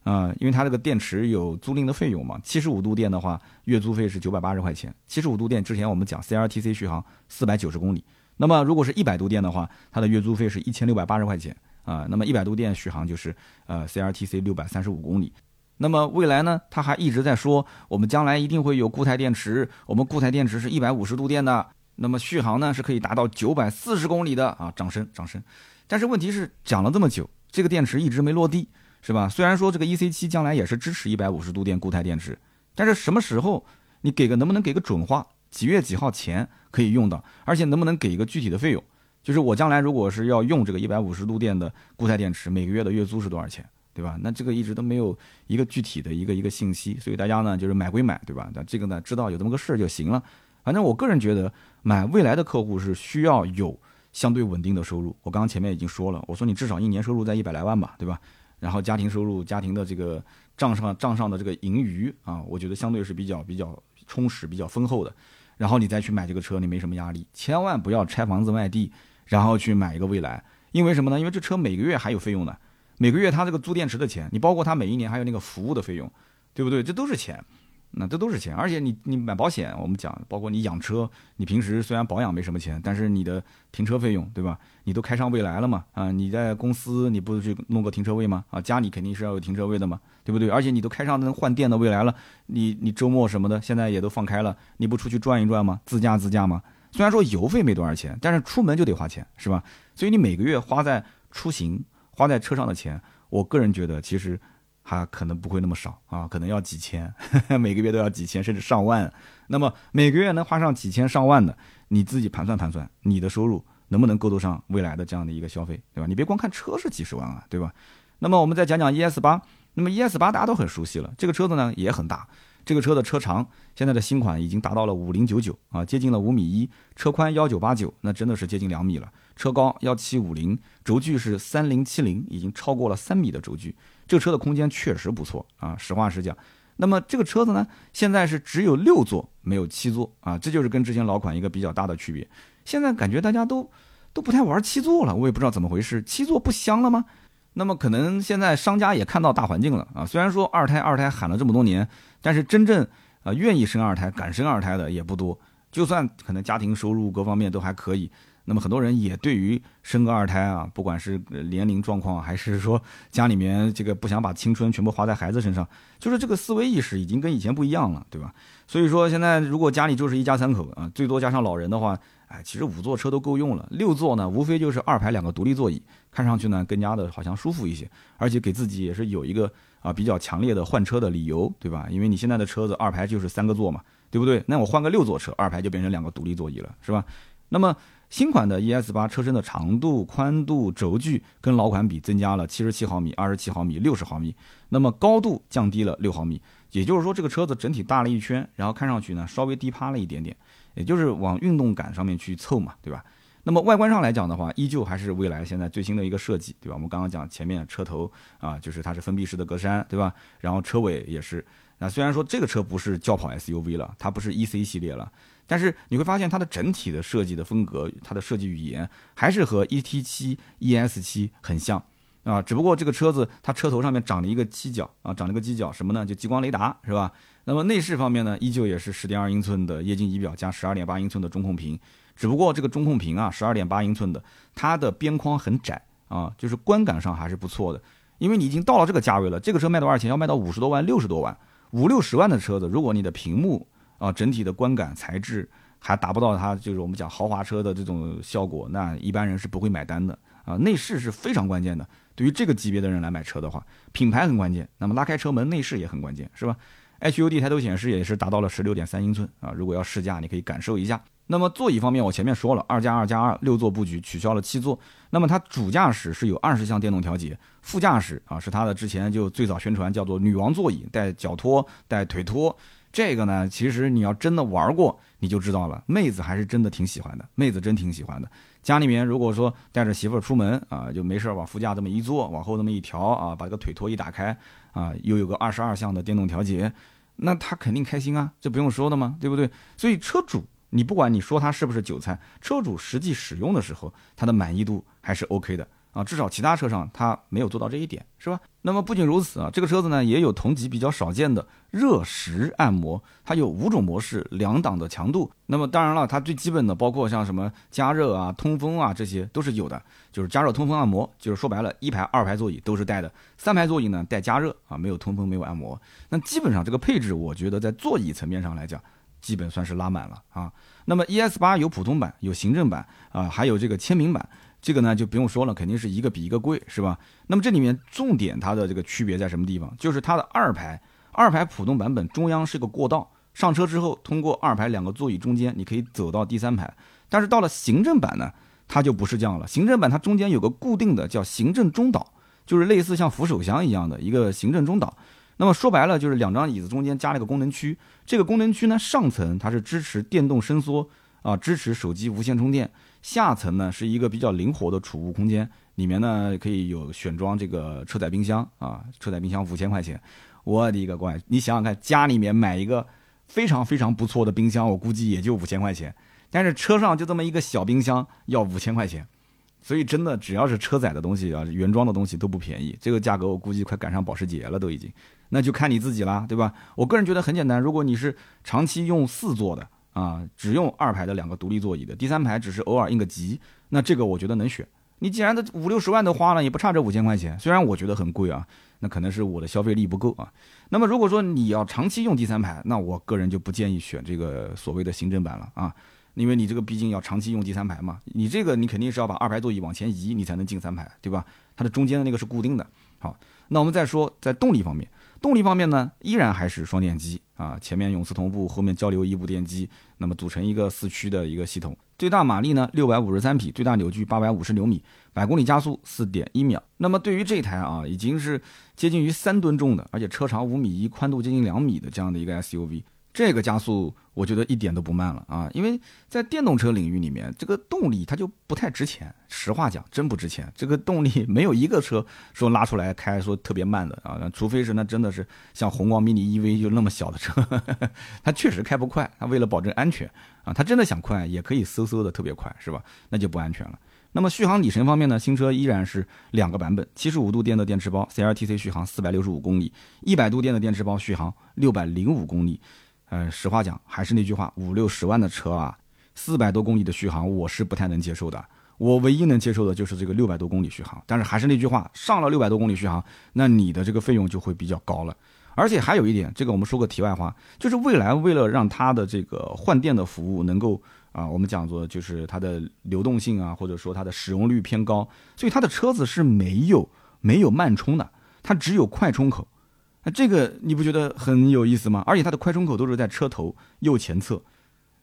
啊，因为它这个电池有租赁的费用嘛。七十五度电的话，月租费是九百八十块钱。七十五度电之前我们讲 CRTC 续航四百九十公里。那么如果是一百度电的话，它的月租费是一千六百八十块钱啊。那么一百度电续航就是呃 CRTC 六百三十五公里。那么未来呢，它还一直在说我们将来一定会有固态电池，我们固态电池是一百五十度电的，那么续航呢是可以达到九百四十公里的啊。掌声，掌声。但是问题是讲了这么久，这个电池一直没落地，是吧？虽然说这个 EC7 将来也是支持一百五十度电固态电池，但是什么时候你给个能不能给个准话？几月几号前可以用到，而且能不能给一个具体的费用？就是我将来如果是要用这个一百五十度电的固态电池，每个月的月租是多少钱，对吧？那这个一直都没有一个具体的一个一个信息，所以大家呢就是买归买，对吧？但这个呢知道有这么个事儿就行了。反正我个人觉得买未来的客户是需要有相对稳定的收入。我刚刚前面已经说了，我说你至少一年收入在一百来万吧，对吧？然后家庭收入、家庭的这个账上账上的这个盈余啊，我觉得相对是比较比较充实、比较丰厚的。然后你再去买这个车，你没什么压力。千万不要拆房子卖地，然后去买一个蔚来，因为什么呢？因为这车每个月还有费用呢，每个月它这个租电池的钱，你包括它每一年还有那个服务的费用，对不对？这都是钱。那这都是钱，而且你你买保险，我们讲，包括你养车，你平时虽然保养没什么钱，但是你的停车费用，对吧？你都开上未来了嘛？啊，你在公司你不去弄个停车位吗？啊，家里肯定是要有停车位的嘛，对不对？而且你都开上能换电的未来了，你你周末什么的现在也都放开了，你不出去转一转吗？自驾自驾吗？虽然说油费没多少钱，但是出门就得花钱，是吧？所以你每个月花在出行、花在车上的钱，我个人觉得其实。它可能不会那么少啊，可能要几千，[LAUGHS] 每个月都要几千甚至上万。那么每个月能花上几千上万的，你自己盘算盘算，你的收入能不能够得上未来的这样的一个消费，对吧？你别光看车是几十万啊，对吧？那么我们再讲讲 ES 八，那么 ES 八大家都很熟悉了，这个车子呢也很大，这个车的车长现在的新款已经达到了五零九九啊，接近了五米一，车宽幺九八九，那真的是接近两米了。车高幺七五零，轴距是三零七零，已经超过了三米的轴距。这个车的空间确实不错啊，实话实讲。那么这个车子呢，现在是只有六座，没有七座啊，这就是跟之前老款一个比较大的区别。现在感觉大家都都不太玩七座了，我也不知道怎么回事，七座不香了吗？那么可能现在商家也看到大环境了啊，虽然说二胎二胎喊了这么多年，但是真正啊愿意生二胎、敢生二胎的也不多。就算可能家庭收入各方面都还可以。那么很多人也对于生个二胎啊，不管是年龄状况，还是说家里面这个不想把青春全部花在孩子身上，就是这个思维意识已经跟以前不一样了，对吧？所以说现在如果家里就是一家三口啊，最多加上老人的话，哎，其实五座车都够用了。六座呢，无非就是二排两个独立座椅，看上去呢更加的好像舒服一些，而且给自己也是有一个啊比较强烈的换车的理由，对吧？因为你现在的车子二排就是三个座嘛，对不对？那我换个六座车，二排就变成两个独立座椅了，是吧？那么。新款的 ES 八车身的长度、宽度、轴距跟老款比增加了七十七毫米、二十七毫米、六十毫米，那么高度降低了六毫米，也就是说这个车子整体大了一圈，然后看上去呢稍微低趴了一点点，也就是往运动感上面去凑嘛，对吧？那么外观上来讲的话，依旧还是蔚来现在最新的一个设计，对吧？我们刚刚讲前面车头啊，就是它是封闭式的格栅，对吧？然后车尾也是，那虽然说这个车不是轿跑 SUV 了，它不是 EC 系列了。但是你会发现它的整体的设计的风格，它的设计语言还是和 ET7、ES7 很像啊，只不过这个车子它车头上面长了一个犄角啊，长了个犄角什么呢？就激光雷达是吧？那么内饰方面呢，依旧也是10.2英寸的液晶仪表加12.8英寸的中控屏，只不过这个中控屏啊十二点八英寸的，它的边框很窄啊，就是观感上还是不错的。因为你已经到了这个价位了，这个车卖多少钱？要卖到五十多万、六十多万、五六十万的车子，如果你的屏幕。啊，整体的观感材质还达不到它就是我们讲豪华车的这种效果，那一般人是不会买单的啊。内饰是非常关键的，对于这个级别的人来买车的话，品牌很关键。那么拉开车门，内饰也很关键，是吧？HUD 抬头显示也是达到了十六点三英寸啊。如果要试驾，你可以感受一下。那么座椅方面，我前面说了，二加二加二六座布局，取消了七座。那么它主驾驶是有二十项电动调节，副驾驶啊是它的之前就最早宣传叫做女王座椅，带脚托，带腿托。这个呢，其实你要真的玩过，你就知道了。妹子还是真的挺喜欢的，妹子真挺喜欢的。家里面如果说带着媳妇出门啊，就没事往副驾这么一坐，往后这么一调啊，把这个腿托一打开啊，又有个二十二项的电动调节，那他肯定开心啊，这不用说的嘛，对不对？所以车主，你不管你说他是不是韭菜，车主实际使用的时候，他的满意度还是 OK 的。啊，至少其他车上它没有做到这一点，是吧？那么不仅如此啊，这个车子呢也有同级比较少见的热石按摩，它有五种模式，两档的强度。那么当然了，它最基本的包括像什么加热啊、通风啊，这些都是有的。就是加热、通风、按摩，就是说白了，一排、二排座椅都是带的，三排座椅呢带加热啊，没有通风，没有按摩。那基本上这个配置，我觉得在座椅层面上来讲，基本算是拉满了啊。那么 ES 八有普通版，有行政版啊，还有这个签名版。这个呢就不用说了，肯定是一个比一个贵，是吧？那么这里面重点它的这个区别在什么地方？就是它的二排，二排普通版本中央是个过道，上车之后通过二排两个座椅中间，你可以走到第三排。但是到了行政版呢，它就不是这样了。行政版它中间有个固定的叫行政中岛，就是类似像扶手箱一样的一个行政中岛。那么说白了就是两张椅子中间加了一个功能区，这个功能区呢上层它是支持电动伸缩啊，支持手机无线充电。下层呢是一个比较灵活的储物空间，里面呢可以有选装这个车载冰箱啊，车载冰箱五千块钱，我的个乖！你想想看，家里面买一个非常非常不错的冰箱，我估计也就五千块钱，但是车上就这么一个小冰箱要五千块钱，所以真的只要是车载的东西啊，原装的东西都不便宜，这个价格我估计快赶上保时捷了都已经，那就看你自己啦，对吧？我个人觉得很简单，如果你是长期用四座的。啊，只用二排的两个独立座椅的，第三排只是偶尔应个急，那这个我觉得能选。你既然都五六十万都花了，也不差这五千块钱。虽然我觉得很贵啊，那可能是我的消费力不够啊。那么如果说你要长期用第三排，那我个人就不建议选这个所谓的行政版了啊，因为你这个毕竟要长期用第三排嘛，你这个你肯定是要把二排座椅往前移，你才能进三排，对吧？它的中间的那个是固定的。好，那我们再说在动力方面，动力方面呢，依然还是双电机啊，前面永磁同步，后面交流异步电机，那么组成一个四驱的一个系统。最大马力呢，六百五十三匹，最大扭矩八百五十牛米，百公里加速四点一秒。那么对于这台啊，已经是接近于三吨重的，而且车长五米一，宽度接近两米的这样的一个 SUV。这个加速我觉得一点都不慢了啊，因为在电动车领域里面，这个动力它就不太值钱。实话讲，真不值钱。这个动力没有一个车说拉出来开说特别慢的啊，除非是那真的是像宏光 mini EV 就那么小的车，[LAUGHS] 它确实开不快。它为了保证安全啊，它真的想快也可以嗖嗖的特别快，是吧？那就不安全了。那么续航里程方面呢，新车依然是两个版本，七十五度电的电池包 CLTC 续航四百六十五公里，一百度电的电池包续航六百零五公里。呃，实话讲，还是那句话，五六十万的车啊，四百多公里的续航，我是不太能接受的。我唯一能接受的就是这个六百多公里续航。但是还是那句话，上了六百多公里续航，那你的这个费用就会比较高了。而且还有一点，这个我们说个题外话，就是未来为了让它的这个换电的服务能够啊，我们讲做就是它的流动性啊，或者说它的使用率偏高，所以它的车子是没有没有慢充的，它只有快充口。那这个你不觉得很有意思吗？而且它的快充口都是在车头右前侧。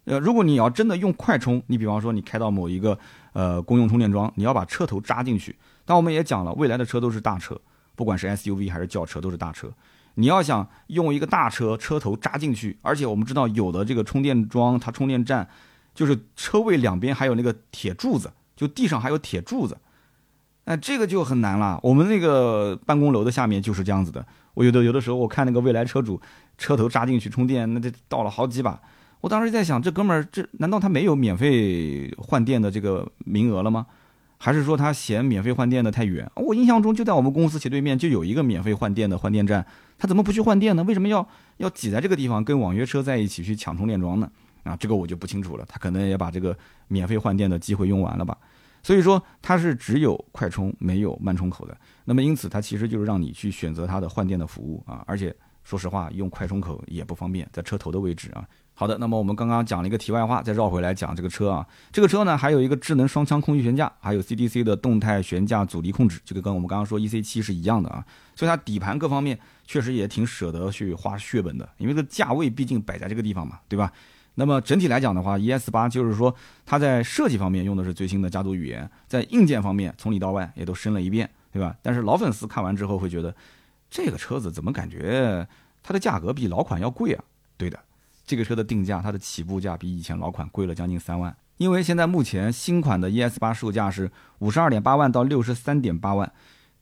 呃，如果你要真的用快充，你比方说你开到某一个呃公用充电桩，你要把车头扎进去。但我们也讲了，未来的车都是大车，不管是 SUV 还是轿车都是大车。你要想用一个大车车头扎进去，而且我们知道有的这个充电桩它充电站就是车位两边还有那个铁柱子，就地上还有铁柱子。那，这个就很难了。我们那个办公楼的下面就是这样子的。我有的有的时候我看那个未来车主车头扎进去充电，那得倒了好几把。我当时在想，这哥们儿这难道他没有免费换电的这个名额了吗？还是说他嫌免费换电的太远？我印象中就在我们公司斜对面就有一个免费换电的换电站，他怎么不去换电呢？为什么要要挤在这个地方跟网约车在一起去抢充电桩呢？啊，这个我就不清楚了。他可能也把这个免费换电的机会用完了吧。所以说它是只有快充没有慢充口的，那么因此它其实就是让你去选择它的换电的服务啊，而且说实话用快充口也不方便，在车头的位置啊。好的，那么我们刚刚讲了一个题外话，再绕回来讲这个车啊，这个车呢还有一个智能双腔空气悬架，还有 CDC 的动态悬架阻力控制，这个跟我们刚刚说 EC7 是一样的啊，所以它底盘各方面确实也挺舍得去花血本的，因为这个价位毕竟摆在这个地方嘛，对吧？那么整体来讲的话，ES 八就是说它在设计方面用的是最新的家族语言，在硬件方面从里到外也都升了一遍，对吧？但是老粉丝看完之后会觉得，这个车子怎么感觉它的价格比老款要贵啊？对的，这个车的定价它的起步价比以前老款贵了将近三万，因为现在目前新款的 ES 八售价是五十二点八万到六十三点八万，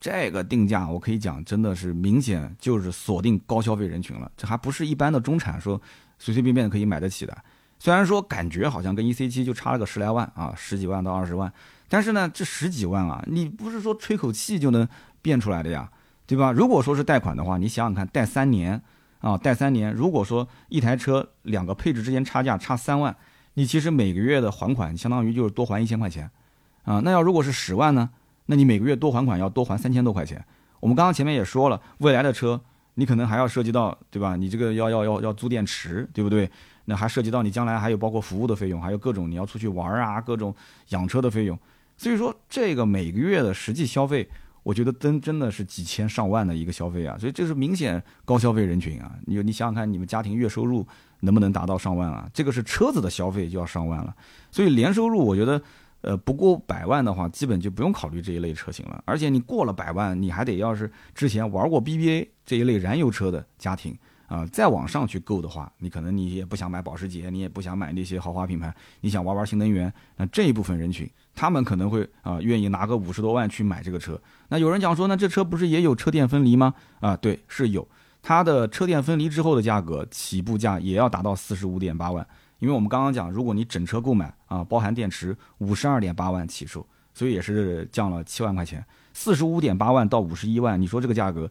这个定价我可以讲真的是明显就是锁定高消费人群了，这还不是一般的中产说。随随便便可以买得起的，虽然说感觉好像跟 E C 七就差了个十来万啊，十几万到二十万，但是呢，这十几万啊，你不是说吹口气就能变出来的呀，对吧？如果说是贷款的话，你想想看，贷三年啊，贷三年，如果说一台车两个配置之间差价差三万，你其实每个月的还款相当于就是多还一千块钱啊。那要如果是十万呢，那你每个月多还款要多还三千多块钱。我们刚刚前面也说了，未来的车。你可能还要涉及到，对吧？你这个要要要要租电池，对不对？那还涉及到你将来还有包括服务的费用，还有各种你要出去玩啊，各种养车的费用。所以说，这个每个月的实际消费，我觉得真真的是几千上万的一个消费啊。所以这是明显高消费人群啊。你你想想看，你们家庭月收入能不能达到上万啊？这个是车子的消费就要上万了。所以年收入，我觉得。呃，不过百万的话，基本就不用考虑这一类车型了。而且你过了百万，你还得要是之前玩过 BBA 这一类燃油车的家庭啊，再往上去购的话，你可能你也不想买保时捷，你也不想买那些豪华品牌，你想玩玩新能源，那这一部分人群，他们可能会啊愿意拿个五十多万去买这个车。那有人讲说，那这车不是也有车电分离吗？啊，对，是有，它的车电分离之后的价格起步价也要达到四十五点八万。因为我们刚刚讲，如果你整车购买啊，包含电池，五十二点八万起售，所以也是降了七万块钱，四十五点八万到五十一万，你说这个价格，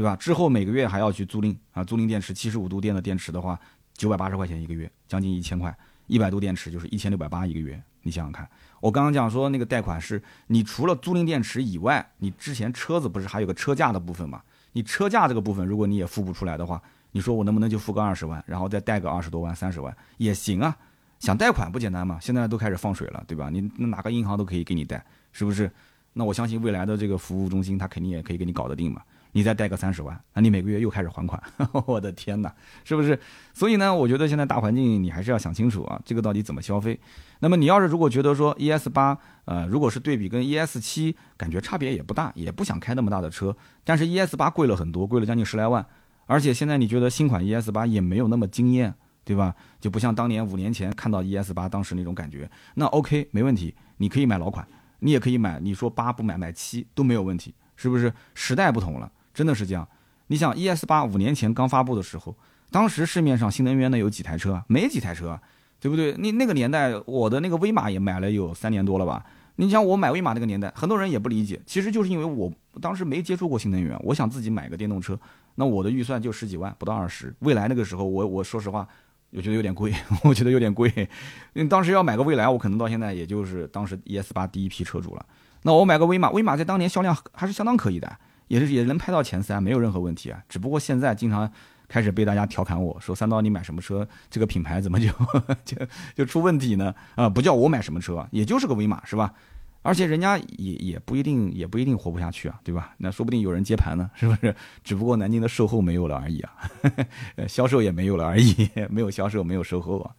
对吧？之后每个月还要去租赁啊，租赁电池，七十五度电的电池的话，九百八十块钱一个月，将近一千块，一百度电池就是一千六百八一个月，你想想看，我刚刚讲说那个贷款是，你除了租赁电池以外，你之前车子不是还有个车价的部分嘛？你车价这个部分，如果你也付不出来的话。你说我能不能就付个二十万，然后再贷个二十多万、三十万也行啊？想贷款不简单吗？现在都开始放水了，对吧？你哪个银行都可以给你贷，是不是？那我相信未来的这个服务中心，他肯定也可以给你搞得定嘛。你再贷个三十万，那你每个月又开始还款，[LAUGHS] 我的天哪，是不是？所以呢，我觉得现在大环境你还是要想清楚啊，这个到底怎么消费？那么你要是如果觉得说 ES 八，呃，如果是对比跟 ES 七，感觉差别也不大，也不想开那么大的车，但是 ES 八贵了很多，贵了将近十来万，而且现在你觉得新款 ES 八也没有那么惊艳，对吧？就不像当年五年前看到 ES 八当时那种感觉，那 OK 没问题，你可以买老款，你也可以买，你说八不买买七都没有问题，是不是？时代不同了。真的是这样，你想 ES 八五年前刚发布的时候，当时市面上新能源的有几台车？没几台车，对不对？那那个年代，我的那个威马也买了有三年多了吧？你想我买威马那个年代，很多人也不理解，其实就是因为我当时没接触过新能源，我想自己买个电动车，那我的预算就十几万，不到二十。未来那个时候，我我说实话，我觉得有点贵，[LAUGHS] 我觉得有点贵。因为当时要买个未来，我可能到现在也就是当时 ES 八第一批车主了。那我买个威马，威马在当年销量还是相当可以的。也是也能拍到前三，没有任何问题啊。只不过现在经常开始被大家调侃我说：“三刀，你买什么车？这个品牌怎么就 [LAUGHS] 就就出问题呢？”啊，不叫我买什么车，也就是个威马是吧？而且人家也也不一定也不一定活不下去啊，对吧？那说不定有人接盘呢，是不是？只不过南京的售后没有了而已啊，[LAUGHS] 销售也没有了而已，没有销售，没有售后啊。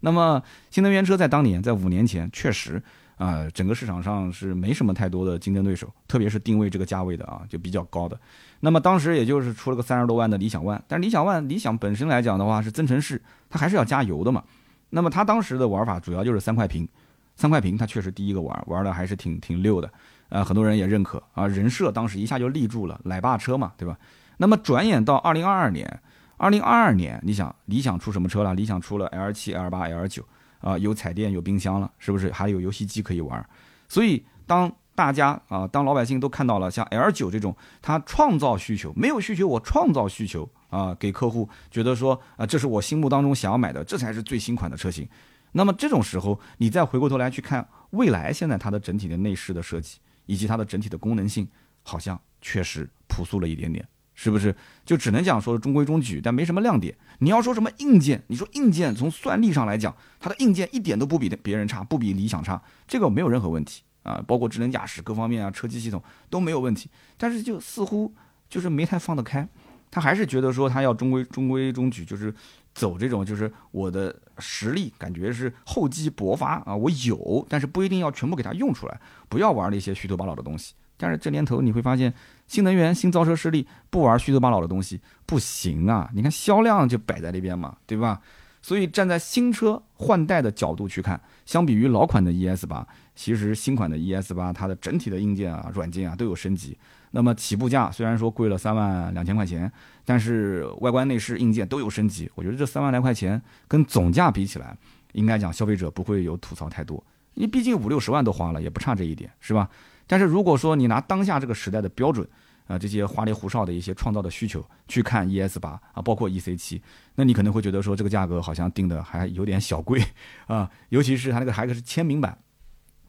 那么新能源车在当年，在五年前确实。啊，整个市场上是没什么太多的竞争对手，特别是定位这个价位的啊，就比较高的。那么当时也就是出了个三十多万的理想 ONE，但是理想 ONE 理想本身来讲的话是增程式，它还是要加油的嘛。那么它当时的玩法主要就是三块屏，三块屏它确实第一个玩，玩的还是挺挺溜的，呃，很多人也认可啊。人设当时一下就立住了，奶爸车嘛，对吧？那么转眼到二零二二年，二零二二年，你想理想出什么车了？理想出了 L 七、L 八、L 九。啊，有彩电，有冰箱了，是不是？还有游戏机可以玩。所以，当大家啊，当老百姓都看到了像 L 九这种，它创造需求，没有需求我创造需求啊，给客户觉得说啊，这是我心目当中想要买的，这才是最新款的车型。那么这种时候，你再回过头来去看未来现在它的整体的内饰的设计，以及它的整体的功能性，好像确实朴素了一点点。是不是就只能讲说中规中矩，但没什么亮点？你要说什么硬件？你说硬件从算力上来讲，它的硬件一点都不比别人差，不比理想差，这个没有任何问题啊。包括智能驾驶各方面啊，车机系统都没有问题。但是就似乎就是没太放得开，他还是觉得说他要中规中规中矩，就是走这种就是我的实力感觉是厚积薄发啊，我有，但是不一定要全部给它用出来，不要玩那些虚头巴脑的东西。但是这年头你会发现，新能源、新造车势力不玩虚头巴脑的东西不行啊！你看销量就摆在那边嘛，对吧？所以站在新车换代的角度去看，相比于老款的 ES 八，其实新款的 ES 八它的整体的硬件啊、软件啊都有升级。那么起步价虽然说贵了三万两千块钱，但是外观内饰硬件都有升级。我觉得这三万来块钱跟总价比起来，应该讲消费者不会有吐槽太多。你毕竟五六十万都花了，也不差这一点，是吧？但是如果说你拿当下这个时代的标准，啊，这些花里胡哨的一些创造的需求去看 ES 八啊，包括 EC 七，那你可能会觉得说这个价格好像定的还有点小贵啊，尤其是它那个还是签名版，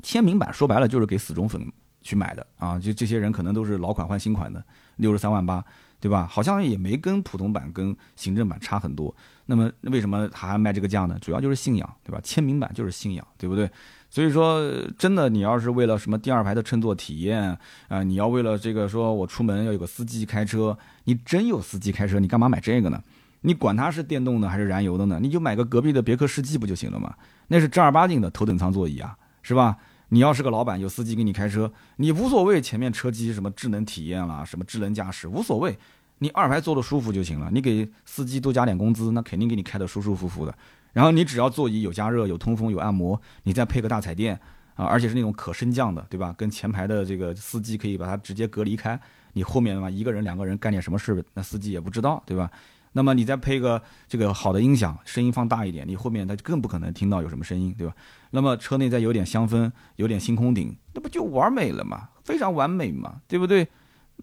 签名版说白了就是给死忠粉去买的啊，就这些人可能都是老款换新款的，六十三万八，对吧？好像也没跟普通版跟行政版差很多，那么为什么还卖这个价呢？主要就是信仰，对吧？签名版就是信仰，对不对？所以说，真的，你要是为了什么第二排的乘坐体验啊，你要为了这个说我出门要有个司机开车，你真有司机开车，你干嘛买这个呢？你管它是电动的还是燃油的呢？你就买个隔壁的别克世纪不就行了吗？那是正儿八经的头等舱座椅啊，是吧？你要是个老板，有司机给你开车，你无所谓前面车机什么智能体验啦，什么智能驾驶无所谓，你二排坐的舒服就行了。你给司机多加点工资，那肯定给你开的舒舒服服的。然后你只要座椅有加热、有通风、有按摩，你再配个大彩电啊，而且是那种可升降的，对吧？跟前排的这个司机可以把它直接隔离开，你后面嘛一个人、两个人干点什么事，那司机也不知道，对吧？那么你再配个这个好的音响，声音放大一点，你后面他就更不可能听到有什么声音，对吧？那么车内再有点香氛，有点星空顶，那不就完美了吗？非常完美嘛，对不对？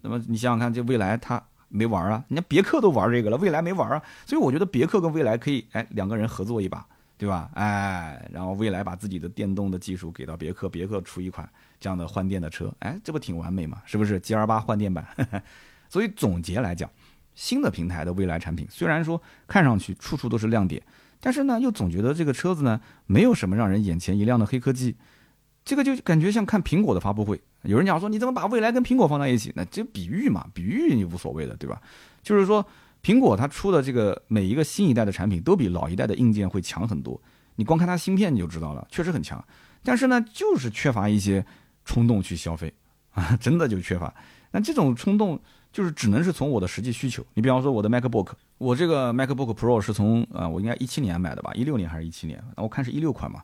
那么你想想看，这未来它。没玩啊，人家别克都玩这个了，蔚来没玩啊，所以我觉得别克跟蔚来可以，哎，两个人合作一把，对吧？哎，然后蔚来把自己的电动的技术给到别克，别克出一款这样的换电的车，哎，这不挺完美吗？是不是？G R 八换电版。[LAUGHS] 所以总结来讲，新的平台的蔚来产品虽然说看上去处处都是亮点，但是呢，又总觉得这个车子呢没有什么让人眼前一亮的黑科技，这个就感觉像看苹果的发布会。有人讲说你怎么把未来跟苹果放在一起？那这比喻嘛，比喻你无所谓的，对吧？就是说苹果它出的这个每一个新一代的产品都比老一代的硬件会强很多。你光看它芯片你就知道了，确实很强。但是呢，就是缺乏一些冲动去消费啊，真的就缺乏。那这种冲动就是只能是从我的实际需求。你比方说我的 MacBook，我这个 MacBook Pro 是从啊，我应该一七年买的吧，一六年还是一七年？我看是一六款嘛。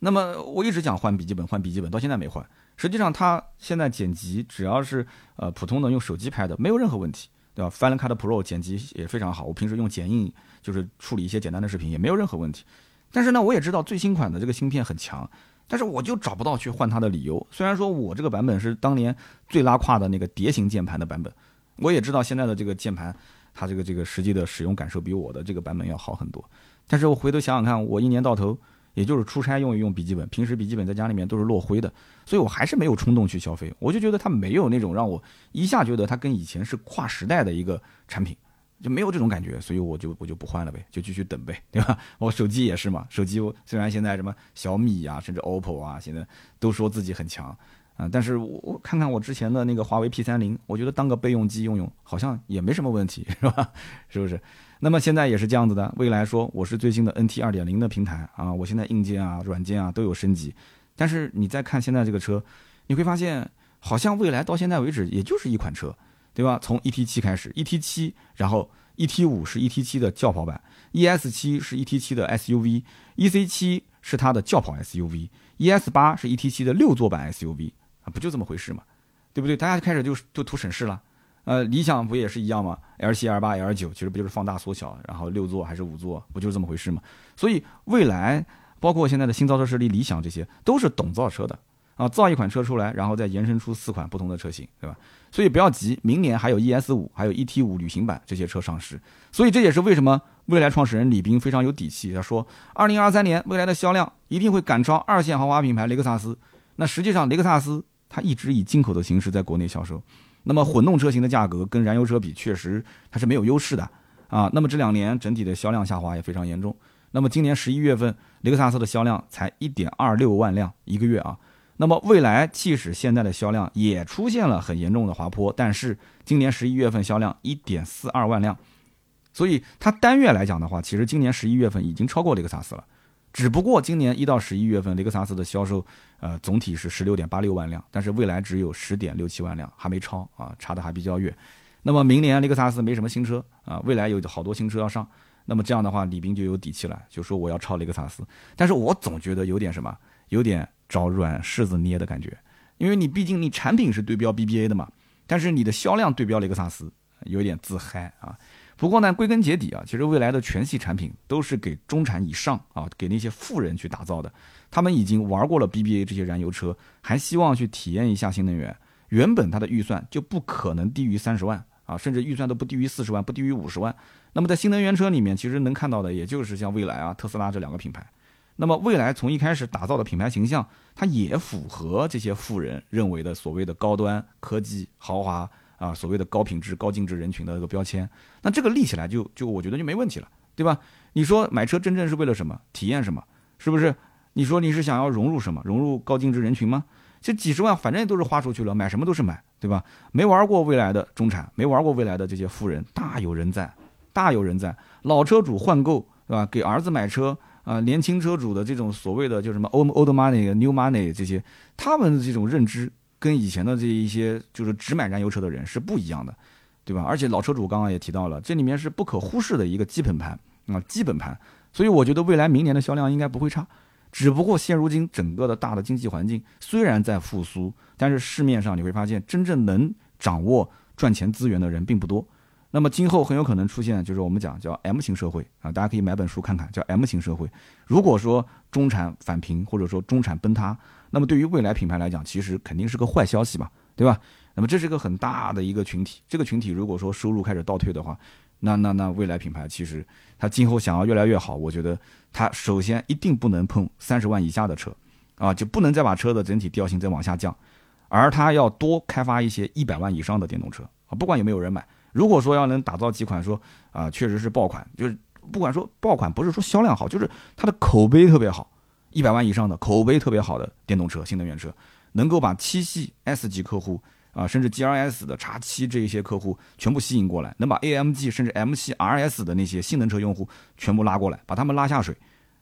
那么我一直讲换笔记本，换笔记本，到现在没换。实际上它现在剪辑只要是呃普通的用手机拍的，没有任何问题，对吧？Final Cut Pro 剪辑也非常好，我平时用剪映就是处理一些简单的视频也没有任何问题。但是呢，我也知道最新款的这个芯片很强，但是我就找不到去换它的理由。虽然说我这个版本是当年最拉胯的那个蝶形键盘的版本，我也知道现在的这个键盘它这个这个实际的使用感受比我的这个版本要好很多。但是我回头想想看，我一年到头。也就是出差用一用笔记本，平时笔记本在家里面都是落灰的，所以我还是没有冲动去消费。我就觉得它没有那种让我一下觉得它跟以前是跨时代的一个产品，就没有这种感觉，所以我就我就不换了呗，就继续等呗，对吧？[LAUGHS] 我手机也是嘛，手机虽然现在什么小米啊，甚至 OPPO 啊，现在都说自己很强啊，但是我我看看我之前的那个华为 P 三零，我觉得当个备用机用用，好像也没什么问题，是吧？[LAUGHS] 是不是？那么现在也是这样子的，未来说我是最新的 NT 二点零的平台啊，我现在硬件啊、软件啊都有升级，但是你再看现在这个车，你会发现好像未来到现在为止也就是一款车，对吧？从 ET 七开始，ET 七，然后 ET 五是 ET 七的轿跑版，ES 七是 ET 七的 SUV，EC 七是它的轿跑 SUV，ES 八是 ET 七的六座版 SUV 啊，不就这么回事嘛，对不对？大家开始就就图省事了。呃，理想不也是一样吗？L 七、L 八、L 九，其实不就是放大缩小，然后六座还是五座，不就是这么回事吗？所以未来，包括现在的新造车势力理想，这些都是懂造车的啊，造一款车出来，然后再延伸出四款不同的车型，对吧？所以不要急，明年还有 ES 五，还有 ET 五旅行版这些车上市。所以这也是为什么未来创始人李斌非常有底气，他说，二零二三年未来的销量一定会赶超二线豪华品牌雷克萨斯。那实际上雷克萨斯它一直以进口的形式在国内销售。那么混动车型的价格跟燃油车比，确实它是没有优势的啊。那么这两年整体的销量下滑也非常严重。那么今年十一月份，雷克萨斯的销量才一点二六万辆一个月啊。那么未来即使现在的销量也出现了很严重的滑坡，但是今年十一月份销量一点四二万辆，所以它单月来讲的话，其实今年十一月份已经超过雷克萨斯了。只不过今年一到十一月份，雷克萨斯的销售，呃，总体是十六点八六万辆，但是未来只有十点六七万辆，还没超啊，差的还比较远。那么明年雷克萨斯没什么新车啊，未来有好多新车要上，那么这样的话，李斌就有底气了，就说我要超雷克萨斯。但是我总觉得有点什么，有点找软柿子捏的感觉，因为你毕竟你产品是对标 BBA 的嘛，但是你的销量对标雷克萨斯，有点自嗨啊。不过呢，归根结底啊，其实未来的全系产品都是给中产以上啊，给那些富人去打造的。他们已经玩过了 BBA 这些燃油车，还希望去体验一下新能源。原本他的预算就不可能低于三十万啊，甚至预算都不低于四十万，不低于五十万。那么在新能源车里面，其实能看到的也就是像蔚来啊、特斯拉这两个品牌。那么蔚来从一开始打造的品牌形象，它也符合这些富人认为的所谓的高端科技豪华。啊，所谓的高品质、高净值人群的一个标签，那这个立起来就就我觉得就没问题了，对吧？你说买车真正是为了什么？体验什么？是不是？你说你是想要融入什么？融入高净值人群吗？这几十万反正都是花出去了，买什么都是买，对吧？没玩过未来的中产，没玩过未来的这些富人，大有人在，大有人在。老车主换购，对吧？给儿子买车啊，年轻车主的这种所谓的就什么 old old money、new money 这些，他们的这种认知。跟以前的这一些就是只买燃油车的人是不一样的，对吧？而且老车主刚刚也提到了，这里面是不可忽视的一个基本盘啊，基本盘。所以我觉得未来明年的销量应该不会差，只不过现如今整个的大的经济环境虽然在复苏，但是市面上你会发现真正能掌握赚钱资源的人并不多。那么今后很有可能出现就是我们讲叫 M 型社会啊，大家可以买本书看看，叫 M 型社会。如果说中产返贫或者说中产崩塌。那么对于未来品牌来讲，其实肯定是个坏消息嘛，对吧？那么这是个很大的一个群体，这个群体如果说收入开始倒退的话，那那那未来品牌其实它今后想要越来越好，我觉得它首先一定不能碰三十万以下的车，啊，就不能再把车的整体调性再往下降，而它要多开发一些一百万以上的电动车啊，不管有没有人买，如果说要能打造几款说啊确实是爆款，就是不管说爆款不是说销量好，就是它的口碑特别好。一百万以上的口碑特别好的电动车、新能源车，能够把七系 S 级客户啊，甚至 GRS 的叉七这一些客户全部吸引过来，能把 AMG 甚至 M 系 RS 的那些性能车用户全部拉过来，把他们拉下水，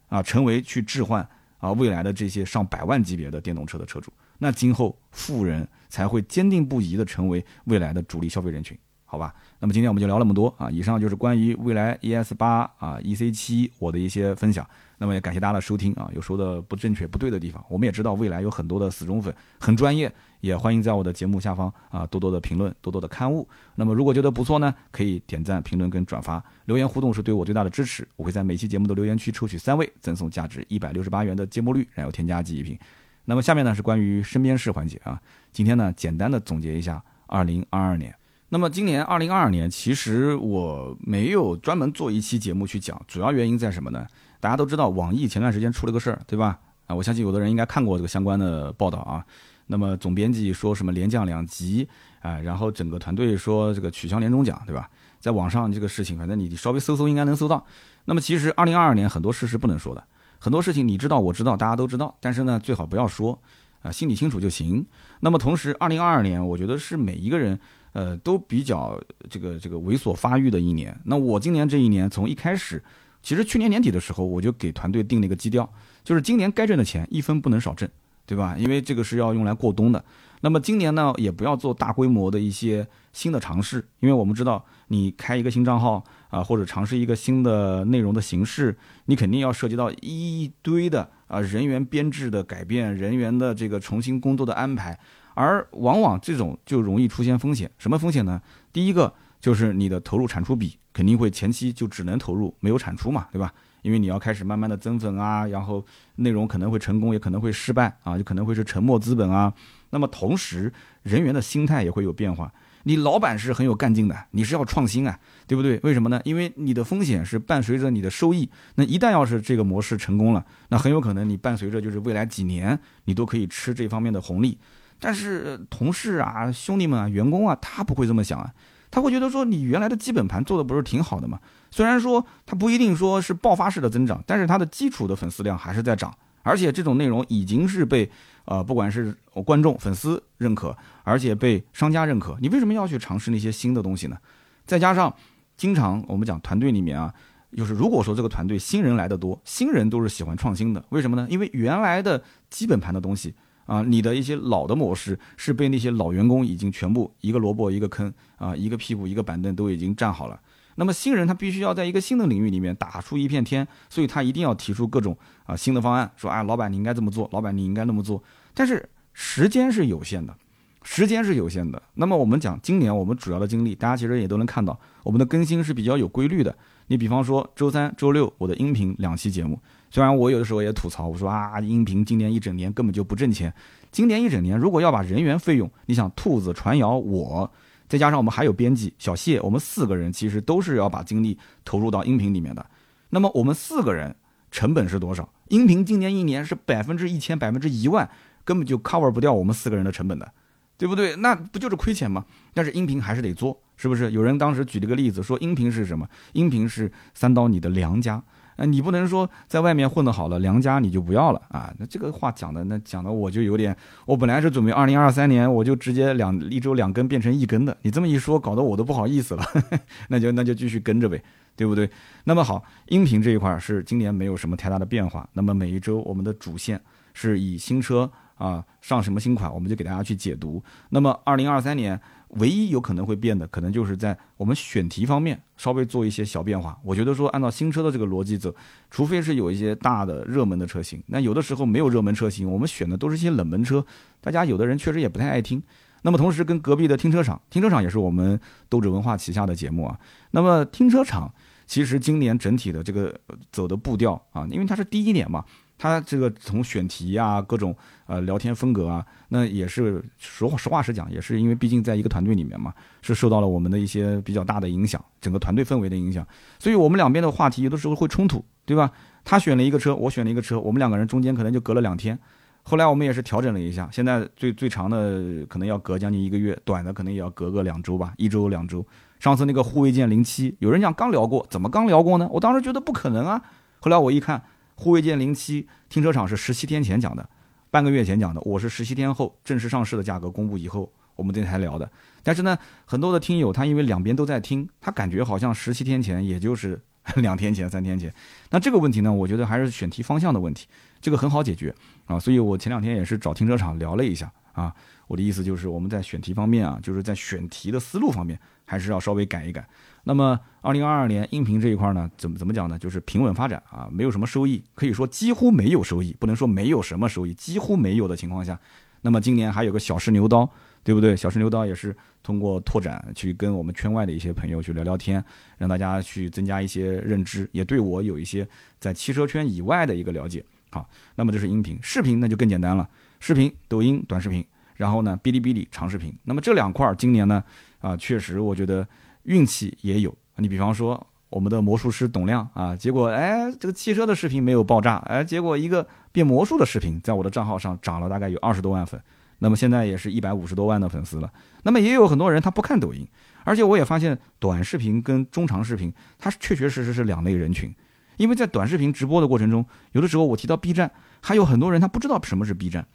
啊，成为去置换啊未来的这些上百万级别的电动车的车主，那今后富人才会坚定不移的成为未来的主力消费人群。好吧，那么今天我们就聊那么多啊！以上就是关于未来 ES 八啊 EC 七我的一些分享。那么也感谢大家的收听啊！有说的不正确、不对的地方，我们也知道未来有很多的死忠粉，很专业，也欢迎在我的节目下方啊多多的评论、多多的刊物。那么如果觉得不错呢，可以点赞、评论跟转发，留言互动是对我最大的支持。我会在每期节目的留言区抽取三位，赠送价值一百六十八元的芥末绿燃油添加剂一瓶。那么下面呢是关于身边事环节啊，今天呢简单的总结一下二零二二年。那么今年二零二二年，其实我没有专门做一期节目去讲，主要原因在什么呢？大家都知道，网易前段时间出了个事儿，对吧？啊，我相信有的人应该看过这个相关的报道啊。那么总编辑说什么连降两级啊，然后整个团队说这个取消年终奖，对吧？在网上这个事情，反正你稍微搜搜应该能搜到。那么其实二零二二年很多事是不能说的，很多事情你知道我知道大家都知道，但是呢最好不要说啊，心里清楚就行。那么同时二零二二年，我觉得是每一个人。呃，都比较这个这个猥琐发育的一年。那我今年这一年，从一开始，其实去年年底的时候，我就给团队定了一个基调，就是今年该挣的钱一分不能少挣，对吧？因为这个是要用来过冬的。那么今年呢，也不要做大规模的一些新的尝试，因为我们知道，你开一个新账号啊，或者尝试一个新的内容的形式，你肯定要涉及到一堆的啊人员编制的改变，人员的这个重新工作的安排。而往往这种就容易出现风险，什么风险呢？第一个就是你的投入产出比肯定会前期就只能投入没有产出嘛，对吧？因为你要开始慢慢的增粉啊，然后内容可能会成功，也可能会失败啊，就可能会是沉没资本啊。那么同时人员的心态也会有变化，你老板是很有干劲的，你是要创新啊，对不对？为什么呢？因为你的风险是伴随着你的收益，那一旦要是这个模式成功了，那很有可能你伴随着就是未来几年你都可以吃这方面的红利。但是同事啊、兄弟们啊、员工啊，他不会这么想啊，他会觉得说你原来的基本盘做的不是挺好的吗？虽然说他不一定说是爆发式的增长，但是他的基础的粉丝量还是在涨，而且这种内容已经是被呃不管是观众、粉丝认可，而且被商家认可，你为什么要去尝试那些新的东西呢？再加上经常我们讲团队里面啊，就是如果说这个团队新人来的多，新人都是喜欢创新的，为什么呢？因为原来的基本盘的东西。啊，你的一些老的模式是被那些老员工已经全部一个萝卜一个坑啊，一个屁股一个板凳都已经站好了。那么新人他必须要在一个新的领域里面打出一片天，所以他一定要提出各种啊新的方案，说啊老板你应该这么做，老板你应该那么做。但是时间是有限的，时间是有限的。那么我们讲今年我们主要的精力，大家其实也都能看到，我们的更新是比较有规律的。你比方说周三、周六我的音频两期节目。虽然我有的时候也吐槽，我说啊，音频今年一整年根本就不挣钱。今年一整年，如果要把人员费用，你想兔子、传谣，我再加上我们还有编辑小谢，我们四个人其实都是要把精力投入到音频里面的。那么我们四个人成本是多少？音频今年一年是百分之一千、百分之一万，根本就 cover 不掉我们四个人的成本的，对不对？那不就是亏钱吗？但是音频还是得做，是不是？有人当时举了个例子，说音频是什么？音频是三刀你的良家。啊，你不能说在外面混得好了，良家你就不要了啊？那这个话讲的，那讲的我就有点，我本来是准备二零二三年我就直接两一周两更变成一更的，你这么一说，搞得我都不好意思了。[LAUGHS] 那就那就继续跟着呗，对不对？那么好，音频这一块是今年没有什么太大的变化。那么每一周我们的主线是以新车啊上什么新款，我们就给大家去解读。那么二零二三年。唯一有可能会变的，可能就是在我们选题方面稍微做一些小变化。我觉得说，按照新车的这个逻辑走，除非是有一些大的热门的车型，那有的时候没有热门车型，我们选的都是一些冷门车，大家有的人确实也不太爱听。那么同时跟隔壁的停车场，停车场也是我们斗志文化旗下的节目啊。那么停车场其实今年整体的这个走的步调啊，因为它是第一年嘛。他这个从选题啊，各种呃聊天风格啊，那也是实话实话实讲，也是因为毕竟在一个团队里面嘛，是受到了我们的一些比较大的影响，整个团队氛围的影响，所以我们两边的话题有的时候会冲突，对吧？他选了一个车，我选了一个车，我们两个人中间可能就隔了两天，后来我们也是调整了一下，现在最最长的可能要隔将近一个月，短的可能也要隔个两周吧，一周两周。上次那个护卫舰零七，有人讲刚聊过，怎么刚聊过呢？我当时觉得不可能啊，后来我一看。护卫舰零七停车场是十七天前讲的，半个月前讲的，我是十七天后正式上市的价格公布以后，我们这才聊的。但是呢，很多的听友他因为两边都在听，他感觉好像十七天前也就是 [LAUGHS] 两天前、三天前。那这个问题呢，我觉得还是选题方向的问题，这个很好解决啊。所以我前两天也是找停车场聊了一下啊。我的意思就是我们在选题方面啊，就是在选题的思路方面还是要稍微改一改。那么，二零二二年音频这一块呢，怎么怎么讲呢？就是平稳发展啊，没有什么收益，可以说几乎没有收益，不能说没有什么收益，几乎没有的情况下，那么今年还有个小试牛刀，对不对？小试牛刀也是通过拓展去跟我们圈外的一些朋友去聊聊天，让大家去增加一些认知，也对我有一些在汽车圈以外的一个了解。好，那么这是音频，视频那就更简单了，视频抖音短视频，然后呢哔哩哔哩长视频。那么这两块儿今年呢，啊，确实我觉得。运气也有，你比方说我们的魔术师董亮啊，结果哎，这个汽车的视频没有爆炸，哎，结果一个变魔术的视频在我的账号上涨了大概有二十多万粉，那么现在也是一百五十多万的粉丝了。那么也有很多人他不看抖音，而且我也发现短视频跟中长视频它确确实实是两类人群，因为在短视频直播的过程中，有的时候我提到 B 站，还有很多人他不知道什么是 B 站，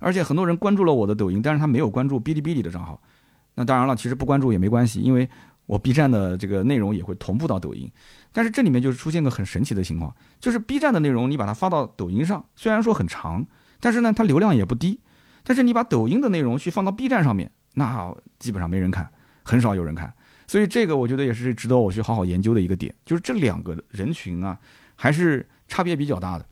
而且很多人关注了我的抖音，但是他没有关注哔哩哔哩的账号。那当然了，其实不关注也没关系，因为。我 B 站的这个内容也会同步到抖音，但是这里面就是出现个很神奇的情况，就是 B 站的内容你把它发到抖音上，虽然说很长，但是呢它流量也不低，但是你把抖音的内容去放到 B 站上面，那基本上没人看，很少有人看，所以这个我觉得也是值得我去好好研究的一个点，就是这两个人群啊，还是差别比较大的。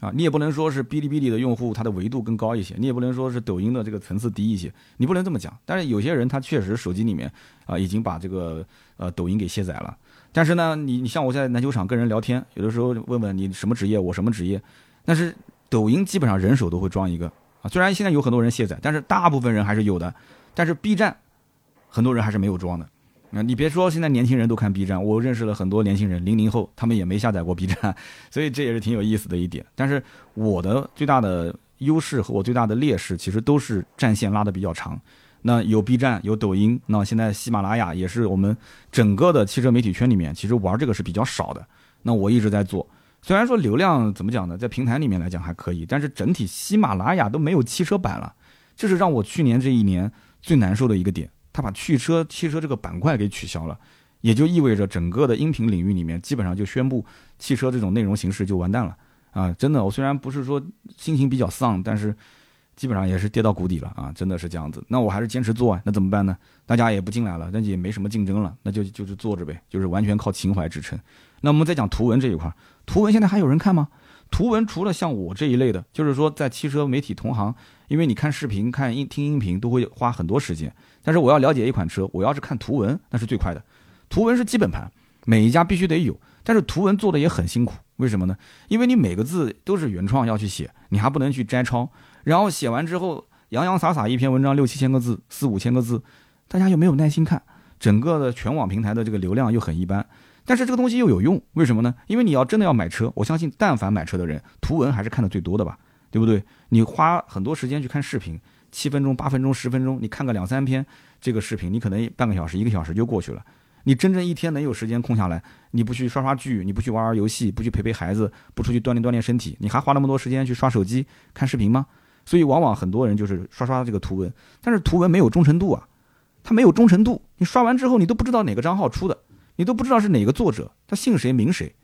啊，你也不能说是哔哩哔哩的用户，它的维度更高一些；你也不能说是抖音的这个层次低一些，你不能这么讲。但是有些人他确实手机里面啊已经把这个呃抖音给卸载了。但是呢，你你像我在篮球场跟人聊天，有的时候问问你什么职业，我什么职业，但是抖音基本上人手都会装一个啊。虽然现在有很多人卸载，但是大部分人还是有的。但是 B 站很多人还是没有装的。那，你别说，现在年轻人都看 B 站，我认识了很多年轻人，零零后，他们也没下载过 B 站，[LAUGHS] 所以这也是挺有意思的一点。但是我的最大的优势和我最大的劣势，其实都是战线拉的比较长。那有 B 站，有抖音，那现在喜马拉雅也是我们整个的汽车媒体圈里面，其实玩这个是比较少的。那我一直在做，虽然说流量怎么讲呢，在平台里面来讲还可以，但是整体喜马拉雅都没有汽车版了，这是让我去年这一年最难受的一个点。他把汽车汽车这个板块给取消了，也就意味着整个的音频领域里面基本上就宣布汽车这种内容形式就完蛋了啊！真的，我虽然不是说心情比较丧，但是基本上也是跌到谷底了啊！真的是这样子。那我还是坚持做啊，那怎么办呢？大家也不进来了，那也没什么竞争了，那就就是做着呗，就是完全靠情怀支撑。那我们再讲图文这一块，图文现在还有人看吗？图文除了像我这一类的，就是说在汽车媒体同行，因为你看视频、看音、听音频都会花很多时间。但是我要了解一款车，我要是看图文，那是最快的。图文是基本盘，每一家必须得有。但是图文做的也很辛苦，为什么呢？因为你每个字都是原创要去写，你还不能去摘抄。然后写完之后，洋洋洒洒一篇文章六七千个字，四五千个字，大家又没有耐心看。整个的全网平台的这个流量又很一般。但是这个东西又有用，为什么呢？因为你要真的要买车，我相信但凡买车的人，图文还是看的最多的吧，对不对？你花很多时间去看视频。七分钟、八分钟、十分钟，你看个两三篇这个视频，你可能半个小时、一个小时就过去了。你真正一天能有时间空下来，你不去刷刷剧，你不去玩玩游戏，不去陪陪孩子，不出去锻炼锻炼身体，你还花那么多时间去刷手机看视频吗？所以往往很多人就是刷刷这个图文，但是图文没有忠诚度啊，它没有忠诚度。你刷完之后，你都不知道哪个账号出的，你都不知道是哪个作者，他姓谁名谁。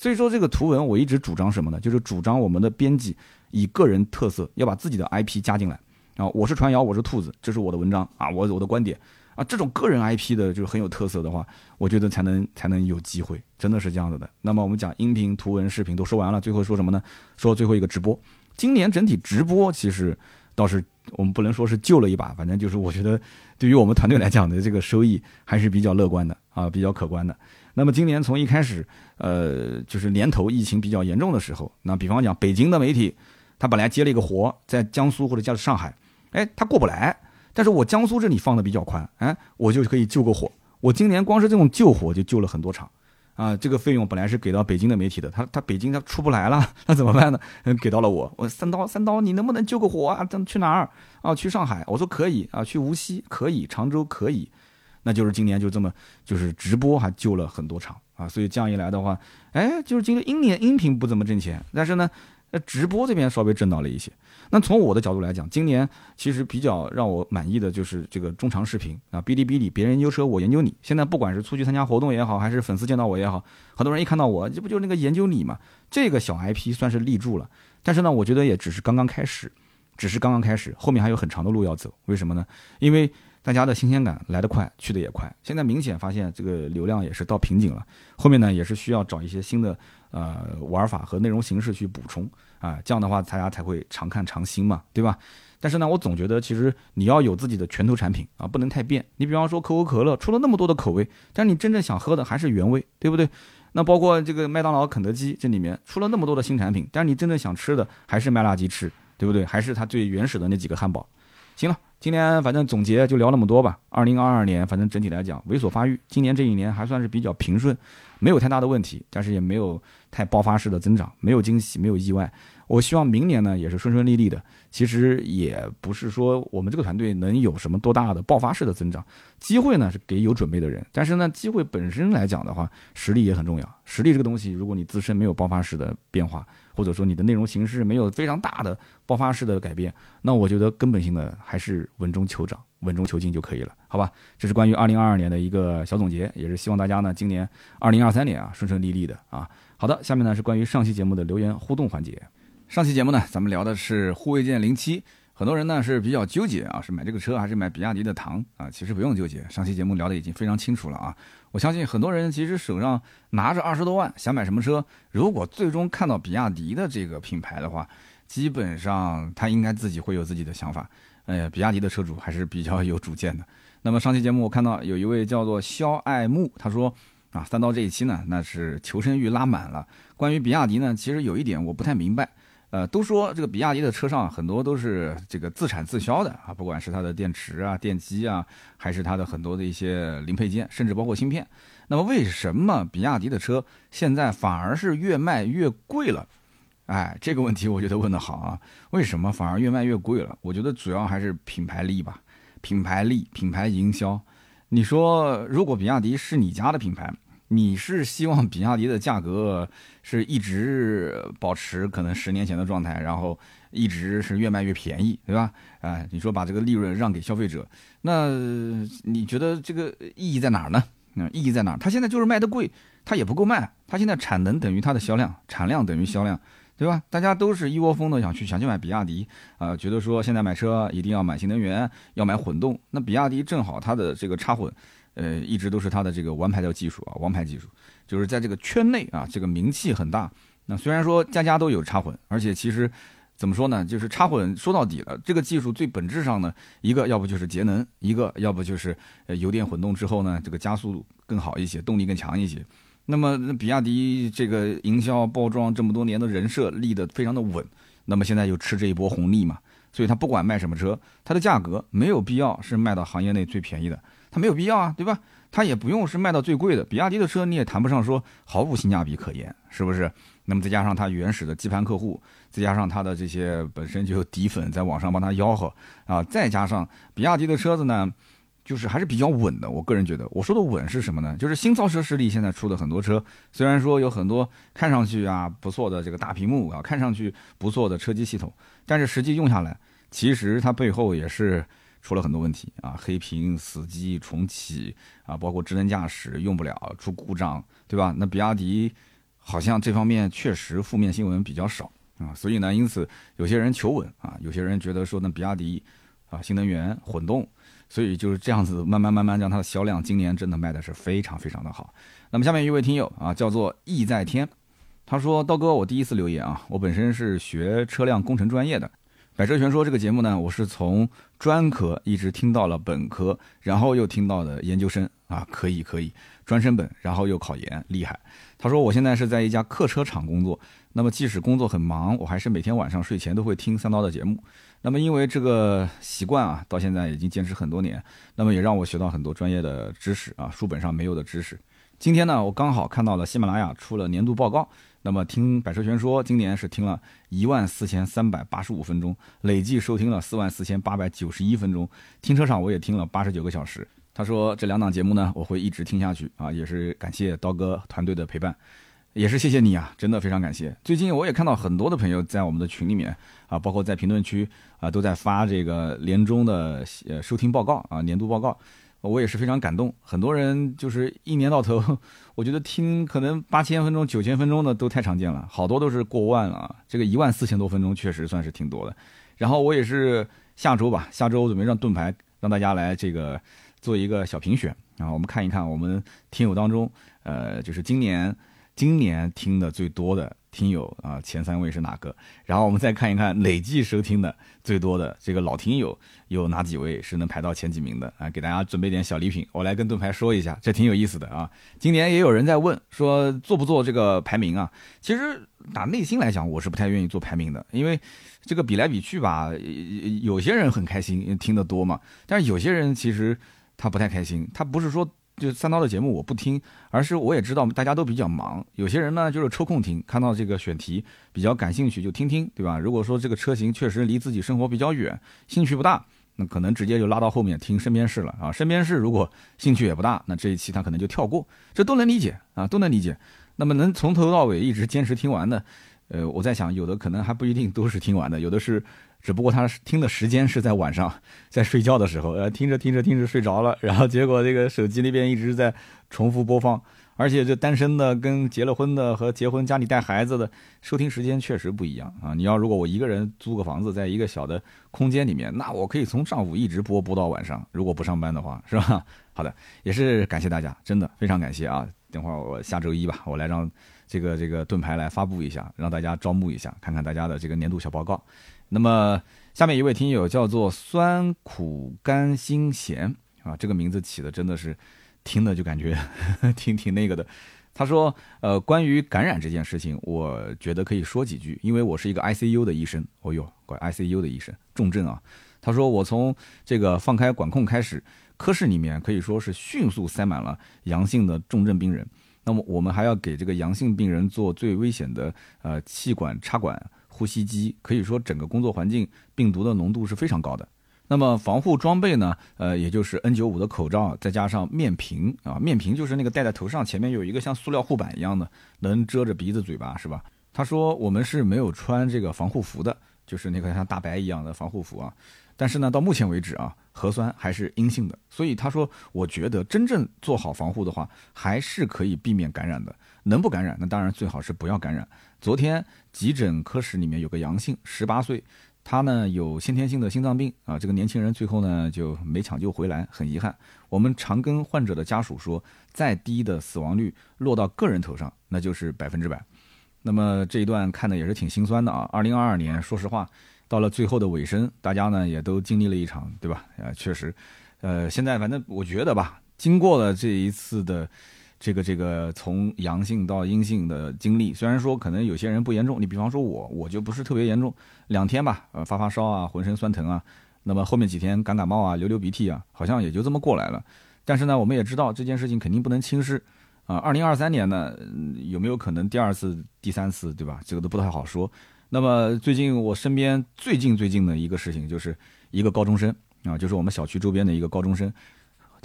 所以说这个图文，我一直主张什么呢？就是主张我们的编辑以个人特色要把自己的 IP 加进来。啊，我是传谣，我是兔子，这是我的文章啊，我我的观点啊，这种个人 IP 的就是很有特色的话，我觉得才能才能有机会，真的是这样子的。那么我们讲音频、图文、视频都说完了，最后说什么呢？说最后一个直播。今年整体直播其实倒是我们不能说是救了一把，反正就是我觉得对于我们团队来讲的这个收益还是比较乐观的啊，比较可观的。那么今年从一开始，呃，就是年头疫情比较严重的时候，那比方讲北京的媒体，他本来接了一个活，在江苏或者叫上海。哎，他过不来，但是我江苏这里放的比较宽，哎，我就可以救个火。我今年光是这种救火就救了很多场，啊，这个费用本来是给到北京的媒体的，他他北京他出不来了，[LAUGHS] 那怎么办呢？给到了我，我三刀三刀，你能不能救个火啊？咱去哪儿？啊，去上海，我说可以啊，去无锡可以，常州可以，那就是今年就这么就是直播还救了很多场啊，所以这样一来的话，哎，就是今年音年音频不怎么挣钱，但是呢。那直播这边稍微挣到了一些。那从我的角度来讲，今年其实比较让我满意的就是这个中长视频啊，哔哩哔哩，别人研究车，我研究你。现在不管是出去参加活动也好，还是粉丝见到我也好，很多人一看到我，这不就是那个研究你嘛？这个小 IP 算是立住了。但是呢，我觉得也只是刚刚开始，只是刚刚开始，后面还有很长的路要走。为什么呢？因为大家的新鲜感来得快，去得也快。现在明显发现这个流量也是到瓶颈了，后面呢也是需要找一些新的呃玩法和内容形式去补充啊，这样的话大家才会常看常新嘛，对吧？但是呢，我总觉得其实你要有自己的拳头产品啊，不能太变。你比方说可口可乐出了那么多的口味，但你真正想喝的还是原味，对不对？那包括这个麦当劳、肯德基这里面出了那么多的新产品，但是你真正想吃的还是麦辣鸡翅，对不对？还是它最原始的那几个汉堡。行了，今天反正总结就聊那么多吧。二零二二年，反正整体来讲猥琐发育，今年这一年还算是比较平顺，没有太大的问题，但是也没有太爆发式的增长，没有惊喜，没有意外。我希望明年呢也是顺顺利利的。其实也不是说我们这个团队能有什么多大的爆发式的增长，机会呢是给有准备的人。但是呢，机会本身来讲的话，实力也很重要。实力这个东西，如果你自身没有爆发式的变化，或者说你的内容形式没有非常大的爆发式的改变，那我觉得根本性的还是稳中求涨、稳中求进就可以了，好吧？这是关于二零二二年的一个小总结，也是希望大家呢今年二零二三年啊顺顺利利的啊。好的，下面呢是关于上期节目的留言互动环节。上期节目呢，咱们聊的是护卫舰零七，很多人呢是比较纠结啊，是买这个车还是买比亚迪的唐啊？其实不用纠结，上期节目聊的已经非常清楚了啊。我相信很多人其实手上拿着二十多万，想买什么车，如果最终看到比亚迪的这个品牌的话，基本上他应该自己会有自己的想法。哎，比亚迪的车主还是比较有主见的。那么上期节目我看到有一位叫做肖爱慕，他说啊，三刀这一期呢，那是求生欲拉满了。关于比亚迪呢，其实有一点我不太明白。呃，都说这个比亚迪的车上很多都是这个自产自销的啊，不管是它的电池啊、电机啊，还是它的很多的一些零配件，甚至包括芯片。那么为什么比亚迪的车现在反而是越卖越贵了？哎，这个问题我觉得问得好啊！为什么反而越卖越贵了？我觉得主要还是品牌力吧，品牌力、品牌营销。你说，如果比亚迪是你家的品牌？你是希望比亚迪的价格是一直保持可能十年前的状态，然后一直是越卖越便宜，对吧？啊，你说把这个利润让给消费者，那你觉得这个意义在哪儿呢？嗯，意义在哪儿？它现在就是卖的贵，它也不够卖，它现在产能等于它的销量，产量等于销量，对吧？大家都是一窝蜂的想去想去买比亚迪啊，觉得说现在买车一定要买新能源，要买混动，那比亚迪正好它的这个插混。呃，一直都是它的这个王牌的技术啊，王牌技术，就是在这个圈内啊，这个名气很大。那虽然说家家都有插混，而且其实怎么说呢，就是插混说到底了，这个技术最本质上呢，一个要不就是节能，一个要不就是呃油电混动之后呢，这个加速更好一些，动力更强一些。那么比亚迪这个营销包装这么多年的人设立得非常的稳，那么现在又吃这一波红利嘛，所以它不管卖什么车，它的价格没有必要是卖到行业内最便宜的。它没有必要啊，对吧？它也不用是卖到最贵的。比亚迪的车你也谈不上说毫无性价比可言，是不是？那么再加上它原始的基盘客户，再加上它的这些本身就有底粉在网上帮它吆喝啊，再加上比亚迪的车子呢，就是还是比较稳的。我个人觉得，我说的稳是什么呢？就是新造车势力现在出的很多车，虽然说有很多看上去啊不错的这个大屏幕啊，看上去不错的车机系统，但是实际用下来，其实它背后也是。出了很多问题啊，黑屏、死机、重启啊，包括智能驾驶用不了、出故障，对吧？那比亚迪好像这方面确实负面新闻比较少啊，所以呢，因此有些人求稳啊，有些人觉得说那，比亚迪啊，新能源混动，所以就是这样子慢慢慢慢让它的销量今年真的卖的是非常非常的好。那么下面一位听友啊，叫做意在天，他说：刀哥，我第一次留言啊，我本身是学车辆工程专业的。百车全说这个节目呢，我是从专科一直听到了本科，然后又听到了研究生啊，可以可以，专升本，然后又考研，厉害。他说我现在是在一家客车厂工作，那么即使工作很忙，我还是每天晚上睡前都会听三刀的节目。那么因为这个习惯啊，到现在已经坚持很多年，那么也让我学到很多专业的知识啊，书本上没有的知识。今天呢，我刚好看到了喜马拉雅出了年度报告。那么听百车全说，今年是听了一万四千三百八十五分钟，累计收听了四万四千八百九十一分钟。停车场我也听了八十九个小时。他说这两档节目呢，我会一直听下去啊，也是感谢刀哥团队的陪伴。也是谢谢你啊，真的非常感谢。最近我也看到很多的朋友在我们的群里面啊，包括在评论区啊，都在发这个年终的呃收听报告啊，年度报告。我也是非常感动，很多人就是一年到头，[LAUGHS] 我觉得听可能八千分钟、九千分钟的都太常见了，好多都是过万了。这个一万四千多分钟确实算是挺多的。然后我也是下周吧，下周我准备让盾牌让大家来这个做一个小评选，然后我们看一看我们听友当中，呃，就是今年今年听的最多的。听友啊，前三位是哪个？然后我们再看一看累计收听的最多的这个老听友有哪几位是能排到前几名的啊？给大家准备点小礼品，我来跟盾牌说一下，这挺有意思的啊。今年也有人在问说做不做这个排名啊？其实打内心来讲，我是不太愿意做排名的，因为这个比来比去吧，有些人很开心听得多嘛，但是有些人其实他不太开心，他不是说。就三刀的节目我不听，而是我也知道大家都比较忙，有些人呢就是抽空听，看到这个选题比较感兴趣就听听，对吧？如果说这个车型确实离自己生活比较远，兴趣不大，那可能直接就拉到后面听身边事了啊。身边事如果兴趣也不大，那这一期他可能就跳过，这都能理解啊，都能理解。那么能从头到尾一直坚持听完的，呃，我在想有的可能还不一定都是听完的，有的是。只不过他听的时间是在晚上，在睡觉的时候，呃，听着听着听着睡着了，然后结果这个手机那边一直在重复播放，而且这单身的跟结了婚的和结婚家里带孩子的收听时间确实不一样啊！你要如果我一个人租个房子，在一个小的空间里面，那我可以从上午一直播播到晚上，如果不上班的话，是吧？[LAUGHS] 好的，也是感谢大家，真的非常感谢啊！等会儿我下周一吧，我来让这个这个盾牌来发布一下，让大家招募一下，看看大家的这个年度小报告。那么下面一位听友叫做酸苦甘辛咸啊，这个名字起的真的是听的就感觉 [LAUGHS] 挺挺那个的。他说，呃，关于感染这件事情，我觉得可以说几句，因为我是一个 ICU 的医生。哦哟，管 ICU 的医生，重症啊。他说，我从这个放开管控开始，科室里面可以说是迅速塞满了阳性的重症病人。那么我们还要给这个阳性病人做最危险的呃气管插管。呼吸机可以说整个工作环境病毒的浓度是非常高的。那么防护装备呢？呃，也就是 N95 的口罩，再加上面屏啊，面屏就是那个戴在头上，前面有一个像塑料护板一样的，能遮着鼻子嘴巴，是吧？他说我们是没有穿这个防护服的，就是那个像大白一样的防护服啊。但是呢，到目前为止啊，核酸还是阴性的。所以他说，我觉得真正做好防护的话，还是可以避免感染的。能不感染，那当然最好是不要感染。昨天急诊科室里面有个阳性，十八岁，他呢有先天性的心脏病啊。这个年轻人最后呢就没抢救回来，很遗憾。我们常跟患者的家属说，再低的死亡率落到个人头上，那就是百分之百。那么这一段看的也是挺心酸的啊。二零二二年，说实话，到了最后的尾声，大家呢也都经历了一场，对吧？啊，确实，呃，现在反正我觉得吧，经过了这一次的。这个这个从阳性到阴性的经历，虽然说可能有些人不严重，你比方说我，我就不是特别严重，两天吧，呃发发烧啊，浑身酸疼啊，那么后面几天感感冒啊，流流鼻涕啊，好像也就这么过来了。但是呢，我们也知道这件事情肯定不能轻视啊。二零二三年呢，有没有可能第二次、第三次，对吧？这个都不太好说。那么最近我身边最近最近的一个事情，就是一个高中生啊，就是我们小区周边的一个高中生。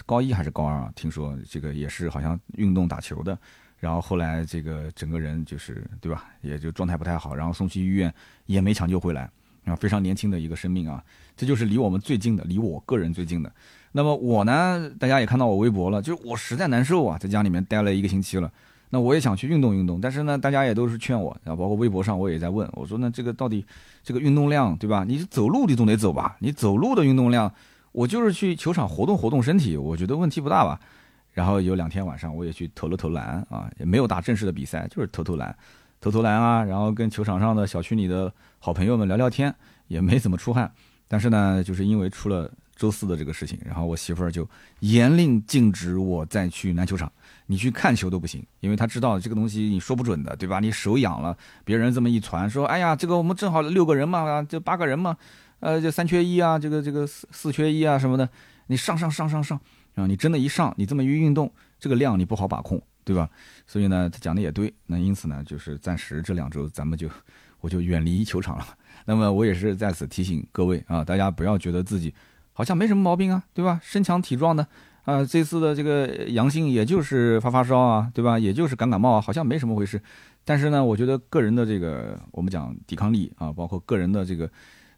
高一还是高二啊？听说这个也是好像运动打球的，然后后来这个整个人就是对吧，也就状态不太好，然后送去医院也没抢救回来啊，非常年轻的一个生命啊，这就是离我们最近的，离我个人最近的。那么我呢，大家也看到我微博了，就是我实在难受啊，在家里面待了一个星期了，那我也想去运动运动，但是呢，大家也都是劝我，然后包括微博上我也在问，我说那这个到底这个运动量对吧？你走路你总得走吧？你走路的运动量。我就是去球场活动活动身体，我觉得问题不大吧。然后有两天晚上我也去投了投篮啊，也没有打正式的比赛，就是投投篮，投投篮啊。然后跟球场上的小区里的好朋友们聊聊天，也没怎么出汗。但是呢，就是因为出了周四的这个事情，然后我媳妇儿就严令禁止我再去篮球场，你去看球都不行，因为她知道这个东西你说不准的，对吧？你手痒了，别人这么一传，说哎呀，这个我们正好六个人嘛，就八个人嘛。呃，就三缺一啊，这个这个四四缺一啊什么的，你上上上上上啊，你真的一上，你这么一运动，这个量你不好把控，对吧？所以呢，他讲的也对。那因此呢，就是暂时这两周咱们就 [LAUGHS] 我就远离球场了。那么我也是在此提醒各位啊，大家不要觉得自己好像没什么毛病啊，对吧？身强体壮的啊，这次的这个阳性也就是发发烧啊，对吧？也就是感感冒啊，好像没什么回事。但是呢，我觉得个人的这个我们讲抵抗力啊，包括个人的这个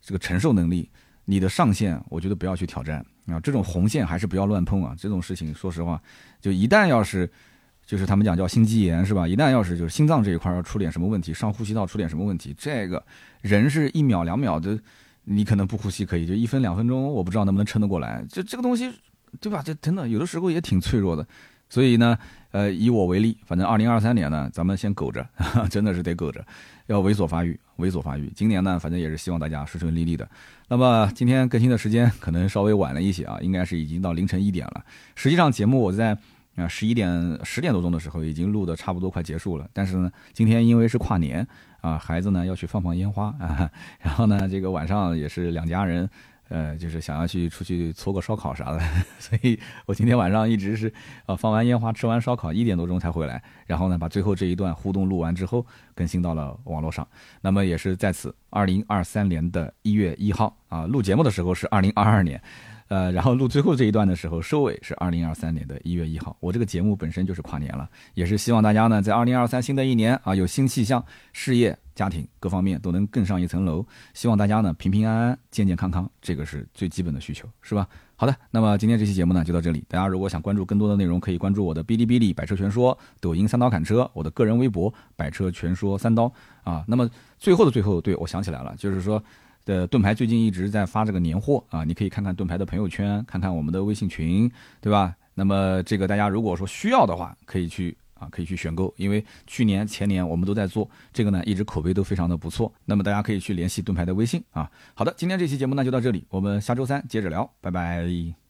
这个承受能力，你的上限，我觉得不要去挑战啊。这种红线还是不要乱碰啊。这种事情，说实话，就 [LAUGHS] 一旦要是就是他们讲叫心肌炎是吧？一旦要是就是心脏这一块要出点什么问题，上呼吸道出点什么问题，这个人是一秒两秒的，你可能不呼吸可以，就一分两分钟，我不知道能不能撑得过来。就这个东西。对吧？这真的有的时候也挺脆弱的，所以呢，呃，以我为例，反正二零二三年呢，咱们先苟着，[LAUGHS] 真的是得苟着，要猥琐发育，猥琐发育。今年呢，反正也是希望大家顺顺利利的。那么今天更新的时间可能稍微晚了一些啊，应该是已经到凌晨一点了。实际上节目我在啊十一点十点多钟的时候已经录的差不多快结束了，但是呢，今天因为是跨年啊，孩子呢要去放放烟花啊，[LAUGHS] 然后呢，这个晚上也是两家人。呃，就是想要去出去搓个烧烤啥的，[LAUGHS] 所以我今天晚上一直是，呃，放完烟花，吃完烧烤，一点多钟才回来，然后呢，把最后这一段互动录完之后，更新到了网络上。那么也是在此，二零二三年的一月一号啊，录节目的时候是二零二二年。呃，然后录最后这一段的时候，收尾是二零二三年的一月一号。我这个节目本身就是跨年了，也是希望大家呢，在二零二三新的一年啊，有新气象，事业、家庭各方面都能更上一层楼。希望大家呢平平安安、健健康康，这个是最基本的需求，是吧？好的，那么今天这期节目呢就到这里。大家如果想关注更多的内容，可以关注我的哔哩哔哩“百车全说”、抖音“三刀砍车”、我的个人微博“百车全说三刀”啊。那么最后的最后，对我想起来了，就是说。的盾牌最近一直在发这个年货啊，你可以看看盾牌的朋友圈，看看我们的微信群，对吧？那么这个大家如果说需要的话，可以去啊，可以去选购，因为去年前年我们都在做这个呢，一直口碑都非常的不错。那么大家可以去联系盾牌的微信啊。好的，今天这期节目呢就到这里，我们下周三接着聊，拜拜。